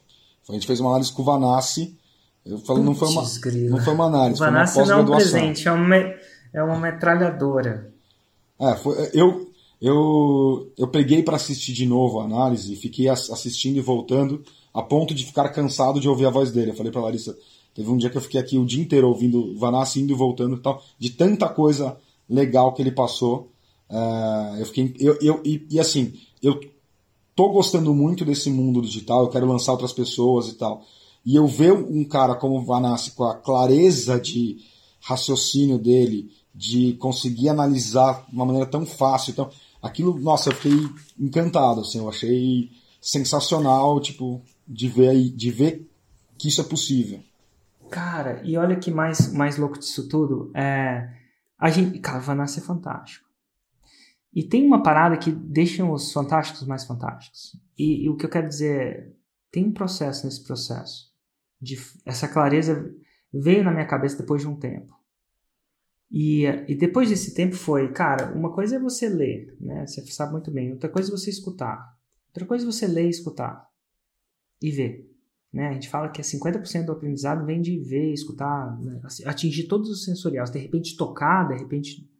A gente fez uma análise com o Vanassi. Eu falo, não foi uma, não foi uma análise, foi uma não é um presente, é uma, é uma metralhadora. É, foi, eu, eu, eu peguei para assistir de novo a análise, fiquei assistindo e voltando, a ponto de ficar cansado de ouvir a voz dele. Eu falei para Larissa, teve um dia que eu fiquei aqui o dia inteiro ouvindo Vanassi indo e voltando e tal, de tanta coisa legal que ele passou. Uh, eu fiquei. Eu, eu, e, e, assim, eu tô gostando muito desse mundo digital, eu quero lançar outras pessoas e tal. E eu ver um cara como o Vanassi com a clareza de raciocínio dele, de conseguir analisar de uma maneira tão fácil. Então, aquilo, nossa, eu fiquei encantado, assim, eu achei sensacional, tipo, de ver, de ver que isso é possível. Cara, e olha que mais, mais louco disso tudo, é, a gente, cara, Vanassi é fantástico. E tem uma parada que deixa os fantásticos mais fantásticos. E, e, o que eu quero dizer é, tem um processo nesse processo. De, essa clareza veio na minha cabeça depois de um tempo. E, e depois desse tempo foi, cara, uma coisa é você ler, né? Você sabe muito bem. Outra coisa é você escutar. Outra coisa é você ler e escutar. E ver. Né? A gente fala que é 50% do aprendizado vem de ver, escutar, né? atingir todos os sensoriais. De repente tocar, de repente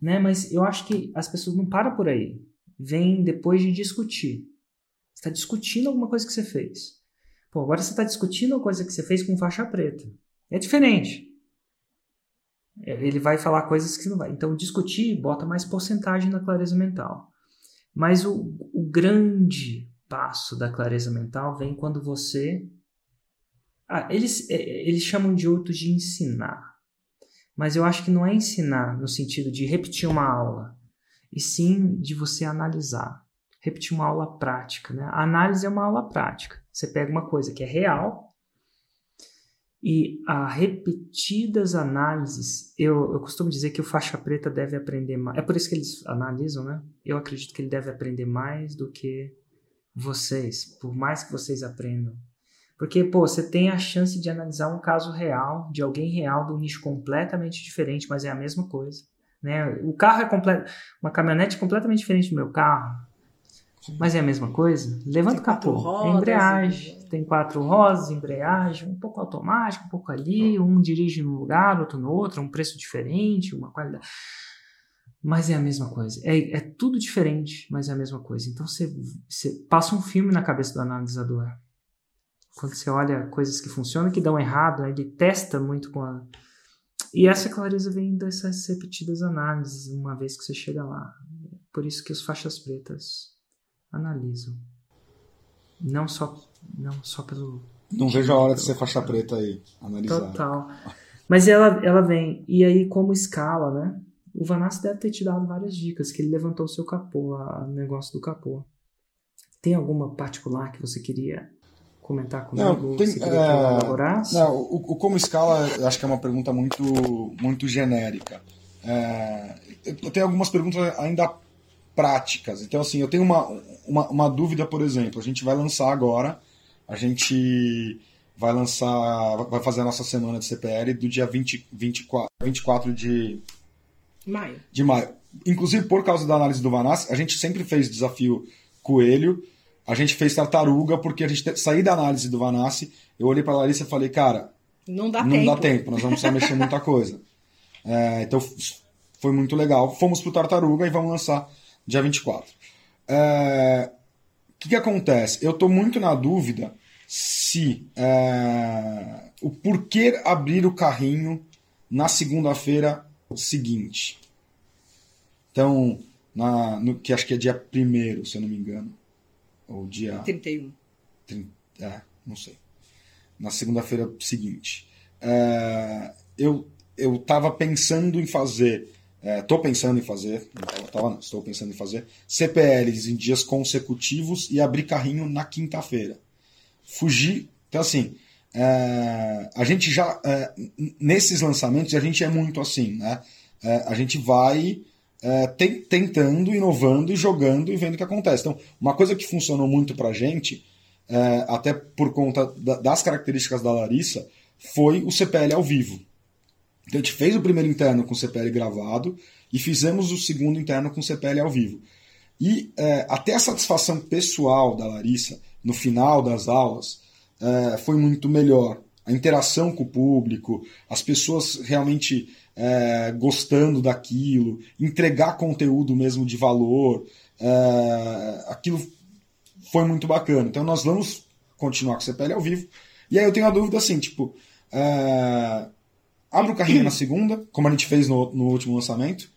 né? Mas eu acho que as pessoas não param por aí. Vem depois de discutir. está discutindo alguma coisa que você fez. Pô, agora você está discutindo a coisa que você fez com faixa preta. É diferente. É, ele vai falar coisas que não vai. Então, discutir bota mais porcentagem na clareza mental. Mas o, o grande passo da clareza mental vem quando você. Ah, eles, é, eles chamam de outro de ensinar. Mas eu acho que não é ensinar no sentido de repetir uma aula, e sim de você analisar. Repetir uma aula prática. Né? A análise é uma aula prática. Você pega uma coisa que é real e a repetidas análises, eu, eu costumo dizer que o faixa preta deve aprender mais. É por isso que eles analisam, né? Eu acredito que ele deve aprender mais do que vocês, por mais que vocês aprendam. Porque, pô, você tem a chance de analisar um caso real, de alguém real, de um nicho completamente diferente, mas é a mesma coisa. Né? O carro é completo, uma caminhonete é completamente diferente do meu carro, mas é a mesma coisa? Levanta o capô. Rodas, é embreagem. Tem quatro rodas, embreagem, um pouco automático, um pouco ali. Um dirige num lugar, outro no outro, um preço diferente, uma qualidade. Mas é a mesma coisa. É, é tudo diferente, mas é a mesma coisa. Então você, você passa um filme na cabeça do analisador. Quando você olha coisas que funcionam que dão errado, ele testa muito com a. E essa clareza vem dessas repetidas análises, uma vez que você chega lá. Por isso que os faixas pretas analisam. Não só, não só pelo. Não vejo a hora de ser faixa preta aí, analisar. Total. Mas ela, ela vem. E aí, como escala, né? O Vanassi deve ter te dado várias dicas, que ele levantou o seu capô, o negócio do capô. Tem alguma particular que você queria comentar comigo? Não, tem, você queria é, não o, o, como escala, acho que é uma pergunta muito, muito genérica. É, eu tenho algumas perguntas ainda práticas. Então, assim, eu tenho uma, uma, uma, dúvida, por exemplo. A gente vai lançar agora, a gente vai lançar, vai fazer a nossa semana de CPL do dia 20, 24, 24 de maio. de maio. Inclusive, por causa da análise do Vanassi, a gente sempre fez desafio coelho, a gente fez tartaruga, porque a gente sair da análise do Vanassi, eu olhei para a Larissa e falei, cara, não dá não tempo. dá tempo, nós vamos precisar mexer muita coisa. <laughs> É, então, foi muito legal. Fomos pro Tartaruga e vamos lançar dia 24. O é, que, que acontece? Eu estou muito na dúvida se é, o porquê abrir o carrinho na segunda-feira seguinte. Então, na, no, que acho que é dia 1 se eu não me engano. Ou dia. 31. 30, é, não sei. Na segunda-feira seguinte. É, eu, eu tava pensando em fazer Estou é, pensando em fazer, tava, não, estou pensando em fazer CPLs em dias consecutivos e abrir carrinho na quinta-feira. Fugir. Então, assim, é, a gente já. É, nesses lançamentos, a gente é muito assim, né? É, a gente vai é, te, tentando, inovando e jogando e vendo o que acontece. Então, uma coisa que funcionou muito pra gente, é, até por conta da, das características da Larissa, foi o CPL ao vivo. Então a gente fez o primeiro interno com CPL gravado e fizemos o segundo interno com CPL ao vivo. E é, até a satisfação pessoal da Larissa no final das aulas é, foi muito melhor. A interação com o público, as pessoas realmente é, gostando daquilo, entregar conteúdo mesmo de valor, é, aquilo foi muito bacana. Então nós vamos continuar com o CPL ao vivo. E aí eu tenho a dúvida assim, tipo, é, abre o carrinho na segunda, como a gente fez no, no último lançamento.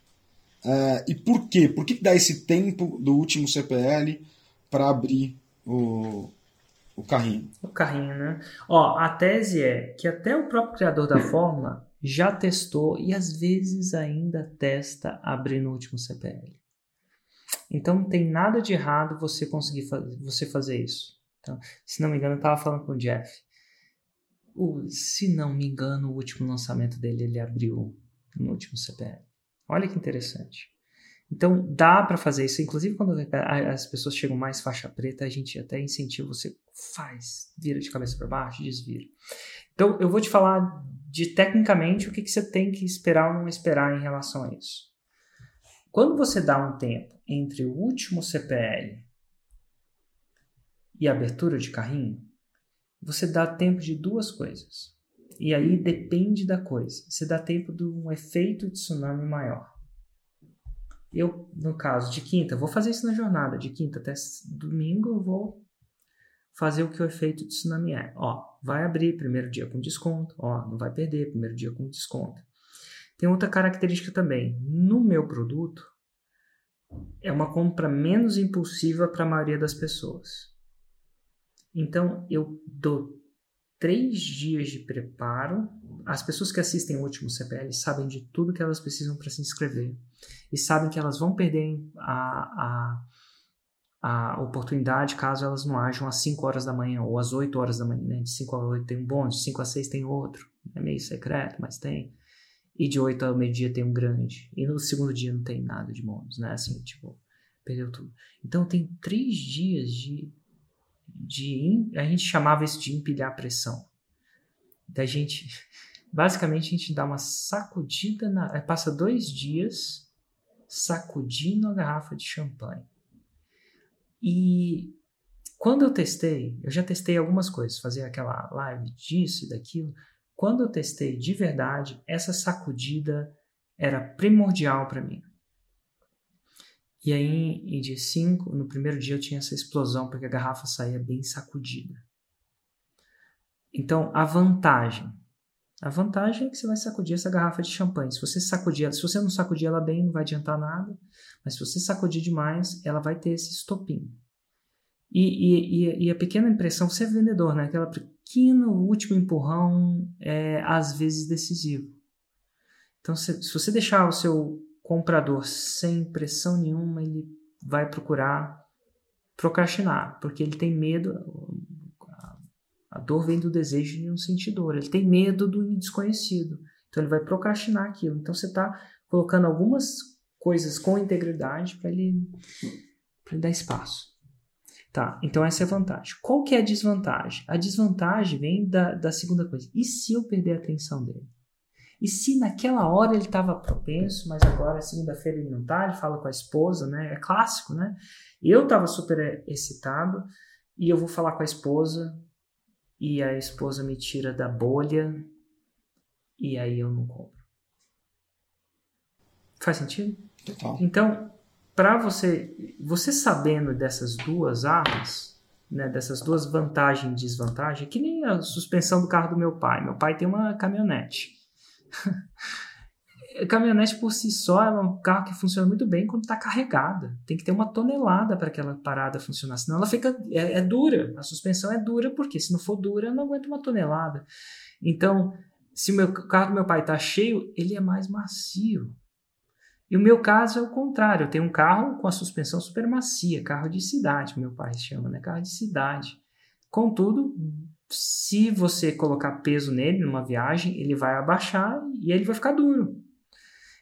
É, e por quê? Por que dá esse tempo do último CPL para abrir o, o carrinho? O carrinho, né? Ó, a tese é que até o próprio criador da fórmula já testou e às vezes ainda testa abrir no último CPL. Então não tem nada de errado você conseguir fazer, você fazer isso. Então, se não me engano, eu estava falando com o Jeff o, se não me engano, o último lançamento dele ele abriu no último CPL. Olha que interessante. Então dá para fazer isso. Inclusive quando as pessoas chegam mais faixa preta, a gente até incentiva você faz, vira de cabeça para baixo, desvira. Então eu vou te falar de tecnicamente o que, que você tem que esperar ou não esperar em relação a isso. Quando você dá um tempo entre o último CPL e abertura de carrinho, você dá tempo de duas coisas. E aí depende da coisa. Você dá tempo de um efeito de tsunami maior. Eu, no caso de quinta, vou fazer isso na jornada. De quinta até domingo, eu vou fazer o que o efeito de tsunami é. Ó, vai abrir primeiro dia com desconto, ó, não vai perder primeiro dia com desconto. Tem outra característica também. No meu produto, é uma compra menos impulsiva para a maioria das pessoas. Então, eu dou três dias de preparo. As pessoas que assistem o último CPL sabem de tudo que elas precisam para se inscrever e sabem que elas vão perder a, a a oportunidade caso elas não ajam às 5 horas da manhã ou às 8 horas da manhã. Né? De 5 a 8 tem um bônus, de 5 a 6 tem outro. É meio secreto, mas tem. E de 8 ao meio-dia tem um grande. E no segundo dia não tem nada de bônus, né? Assim, tipo, perdeu tudo. Então tem três dias de. De a gente chamava isso de empilhar pressão. Da gente. Basicamente a gente dá uma sacudida na. Passa dois dias sacudindo a garrafa de champanhe e quando eu testei, eu já testei algumas coisas, fazer aquela live disso e daquilo. Quando eu testei de verdade, essa sacudida era primordial para mim. E aí, em dia 5, no primeiro dia eu tinha essa explosão, porque a garrafa saía bem sacudida. Então, a vantagem. A vantagem é que você vai sacudir essa garrafa de champanhe. Se você sacudir, se você não sacudir ela bem, não vai adiantar nada. Mas se você sacudir demais, ela vai ter esse estopim. E, e, e a pequena impressão, você é vendedor, né? Aquela pequena último empurrão é às vezes decisivo. Então, se, se você deixar o seu comprador sem pressão nenhuma, ele vai procurar procrastinar, porque ele tem medo. A dor vem do desejo de um sentidor, ele tem medo do desconhecido. Então, ele vai procrastinar aquilo. Então, você está colocando algumas coisas com integridade para ele, ele dar espaço. Tá, então essa é a vantagem. Qual que é a desvantagem? A desvantagem vem da, da segunda coisa. E se eu perder a atenção dele? E se naquela hora ele estava propenso, mas agora segunda-feira ele não está, ele fala com a esposa, né? É clássico, né? Eu estava super excitado e eu vou falar com a esposa e a esposa me tira da bolha e aí eu não compro. Faz sentido? Total. Então, para você, você sabendo dessas duas armas, né, dessas duas vantagens e desvantagens, que nem a suspensão do carro do meu pai. Meu pai tem uma caminhonete. <laughs> caminhonete por si só é um carro que funciona muito bem quando está carregada. Tem que ter uma tonelada para aquela parada funcionar, senão ela fica é, é, dura. A suspensão é dura porque se não for dura, não aguenta uma tonelada. Então, se o meu o carro do meu pai está cheio, ele é mais macio. E o meu caso é o contrário. Eu tenho um carro com a suspensão super macia, carro de cidade, meu pai chama, né? Carro de cidade. Contudo, se você colocar peso nele numa viagem, ele vai abaixar e ele vai ficar duro.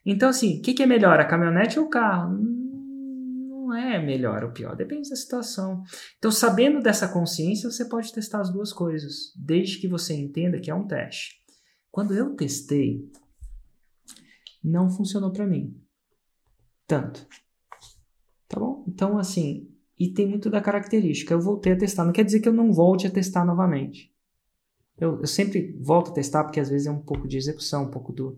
Então, assim, o que, que, é melhor, a caminhonete ou o carro? Não é melhor ou pior, depende da situação. Então, sabendo dessa consciência, você pode testar as duas coisas, desde que você entenda que é um teste. Quando eu testei, não funcionou para mim tanto. Tá bom? Então, assim, e tem muito da característica. Eu voltei a testar. Não quer dizer que eu não volte a testar novamente. Eu, eu sempre volto a testar porque às vezes é um pouco de execução, um pouco do,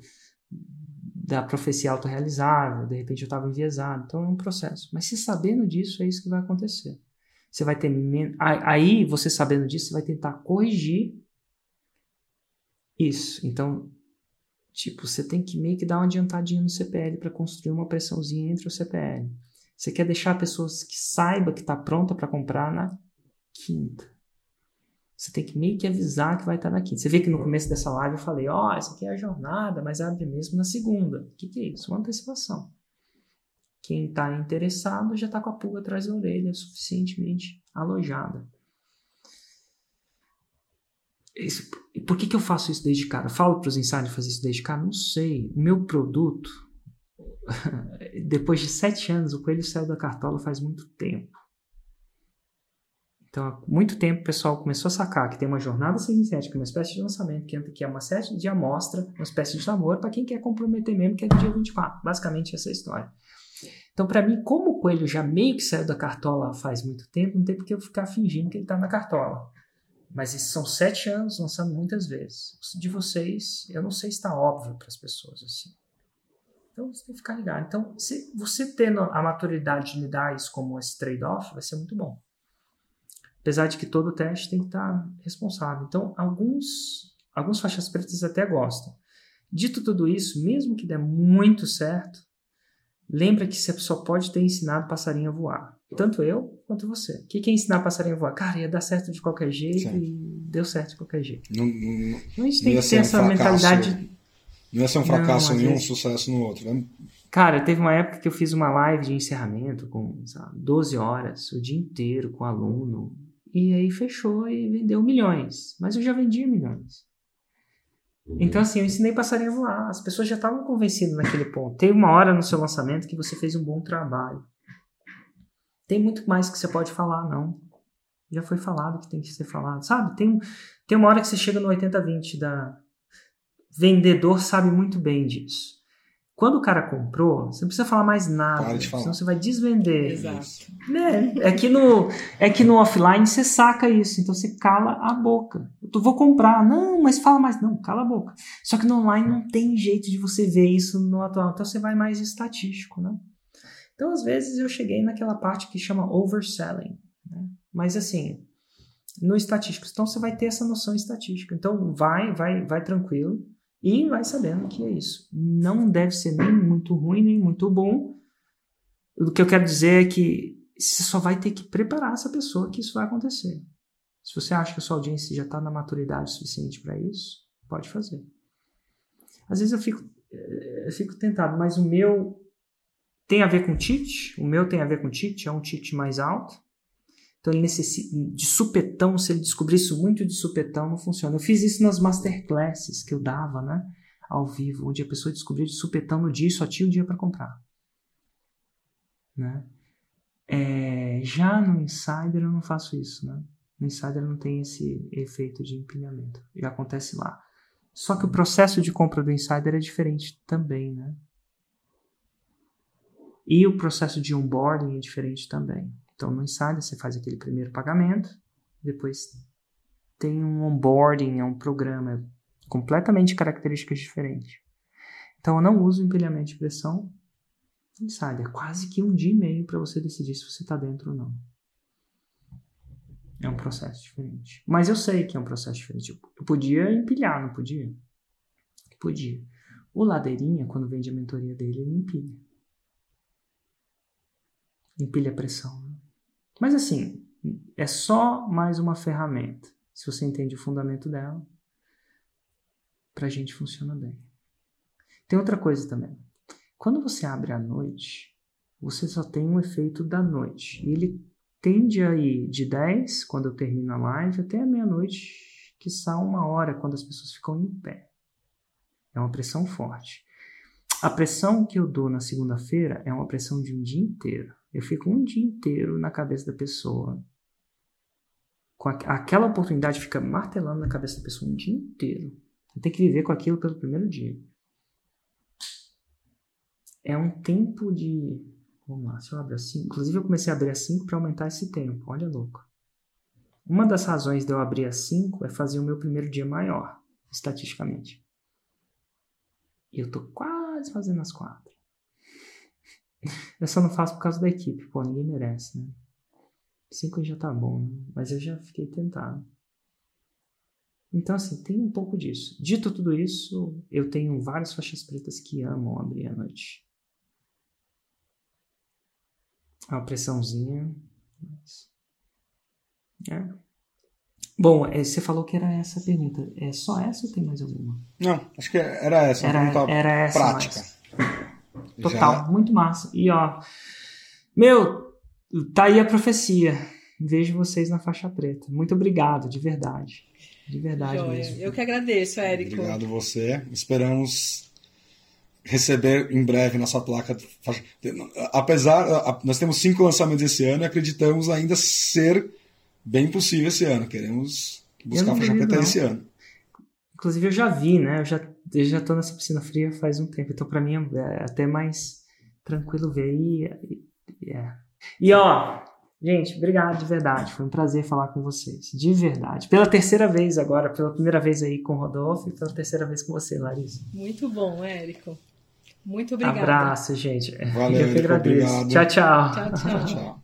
da profecia autorrealizável, de repente eu estava enviesado. Então é um processo. Mas se sabendo disso, é isso que vai acontecer. Você vai ter. Aí, você sabendo disso, você vai tentar corrigir isso. Então, Tipo, você tem que meio que dar uma adiantadinha no CPL para construir uma pressãozinha entre o CPL. Você quer deixar pessoas que saiba que está pronta para comprar na quinta. Você tem que meio que avisar que vai estar tá na quinta. Você vê que no começo dessa live eu falei, ó, oh, essa aqui é a jornada, mas abre mesmo na segunda. O que, que é isso? Uma antecipação. Quem está interessado já está com a pulga atrás da orelha suficientemente alojada. Por que, que eu faço isso desde cara? Falo para os insiders fazer isso desde cara? Não sei. O meu produto, <laughs> depois de sete anos, o coelho saiu da cartola faz muito tempo. Então, há muito tempo o pessoal começou a sacar que tem uma jornada científica, uma espécie de lançamento, que é uma série de amostra, uma espécie de namoro para quem quer comprometer mesmo, que é do dia 24. Basicamente, essa é a história. Então, para mim, como o coelho já meio que saiu da cartola faz muito tempo, não tem por que eu ficar fingindo que ele está na cartola. Mas esses são sete anos lançando muitas vezes. De vocês, eu não sei se está óbvio para as pessoas assim. Então você tem que ficar ligado. Então, se você tendo a maturidade de lidar isso como esse trade-off, vai ser muito bom. Apesar de que todo teste tem que estar responsável. Então, alguns, alguns faixas pretas até gostam. Dito tudo isso, mesmo que der muito certo, lembra que você só pode ter ensinado passarinho a voar. Tanto eu quanto você. O que é ensinar passarinho a voar? Cara, ia dar certo de qualquer jeito Sim. e deu certo de qualquer jeito. Não, não, então a gente tem que ter essa mentalidade. Não ia ser um fracasso em um, vezes... sucesso no outro. Né? Cara, teve uma época que eu fiz uma live de encerramento com sabe, 12 horas, o dia inteiro com aluno. E aí fechou e vendeu milhões. Mas eu já vendia milhões. Então, assim, eu ensinei passarinho a voar. As pessoas já estavam convencidas naquele ponto. Tem uma hora no seu lançamento que você fez um bom trabalho. Tem muito mais que você pode falar, não. Já foi falado que tem que ser falado. Sabe? Tem, tem uma hora que você chega no 80-20 da. Vendedor sabe muito bem disso. Quando o cara comprou, você não precisa falar mais nada, senão você vai desvender. Exato. Né? É, que no, é que no offline você saca isso, então você cala a boca. Eu vou comprar, não, mas fala mais. Não, cala a boca. Só que no online não tem jeito de você ver isso no atual, então você vai mais estatístico, né? Então, às vezes, eu cheguei naquela parte que chama overselling. Né? Mas, assim, no estatístico, então você vai ter essa noção estatística. Então, vai, vai, vai tranquilo e vai sabendo que é isso. Não deve ser nem muito ruim, nem muito bom. O que eu quero dizer é que você só vai ter que preparar essa pessoa que isso vai acontecer. Se você acha que a sua audiência já está na maturidade suficiente para isso, pode fazer. Às vezes eu fico, eh, eu fico tentado, mas o meu tem a ver com ticket, o meu tem a ver com ticket, é um ticket mais alto. Então ele de supetão, se ele descobrir isso muito de supetão, não funciona. Eu fiz isso nas masterclasses que eu dava, né? Ao vivo, onde a pessoa descobriu de supetão no dia e só tinha o dia para comprar. Né? É, já no Insider eu não faço isso, né? No Insider não tem esse efeito de empilhamento. Já acontece lá. Só que o processo de compra do Insider é diferente também, né? E o processo de onboarding é diferente também. Então, no Insider, você faz aquele primeiro pagamento, depois tem um onboarding, é um programa completamente características diferentes. Então, eu não uso empilhamento de pressão Insider. É quase que um dia e meio para você decidir se você está dentro ou não. É um processo diferente. Mas eu sei que é um processo diferente. Eu podia empilhar, não podia? Podia. O Ladeirinha, quando vende a mentoria dele, ele empilha. Empilha a pressão. Né? Mas assim, é só mais uma ferramenta. Se você entende o fundamento dela, pra gente funciona bem. Tem outra coisa também. Quando você abre à noite, você só tem um efeito da noite. E ele tende a ir de 10, quando eu termino a live, até a meia-noite, que sai uma hora, quando as pessoas ficam em pé. É uma pressão forte. A pressão que eu dou na segunda-feira é uma pressão de um dia inteiro. Eu fico um dia inteiro na cabeça da pessoa. Com aquela oportunidade fica martelando na cabeça da pessoa um dia inteiro. Eu tenho que viver com aquilo pelo primeiro dia. É um tempo de. Vamos lá, se eu abro assim. Inclusive, eu comecei a abrir a 5 para aumentar esse tempo. Olha, louco. Uma das razões de eu abrir a 5 é fazer o meu primeiro dia maior, estatisticamente. E eu tô quase fazendo as quatro. Eu só não faço por causa da equipe, pô, ninguém merece, né? Cinco já tá bom, né? Mas eu já fiquei tentado. Então, assim, tem um pouco disso. Dito tudo isso, eu tenho várias faixas pretas que amam abrir a noite. Uma pressãozinha. Mas... É. Bom, você falou que era essa a pergunta. É só essa ou tem mais alguma? Não, acho que era essa. Era, era essa prática. Mais. Total, Já... muito massa. E ó, meu, tá aí a profecia. Vejo vocês na faixa preta. Muito obrigado, de verdade. De verdade Joia. mesmo. Eu que agradeço, Érico. Obrigado você. Esperamos receber em breve nossa placa. Apesar, nós temos cinco lançamentos esse ano e acreditamos ainda ser bem possível esse ano. Queremos buscar a faixa preta esse ano. Inclusive eu já vi, né? Eu já, eu já tô nessa piscina fria faz um tempo, então para mim é até mais tranquilo ver. E, e, é. e ó, gente, obrigado de verdade. Foi um prazer falar com vocês, de verdade. Pela terceira vez agora, pela primeira vez aí com o Rodolfo e pela terceira vez com você, Larissa. Muito bom, Érico. Muito obrigada. Abraço, gente. Valeu, eu que agradeço. Obrigado. Tchau, tchau. Tchau, tchau. tchau.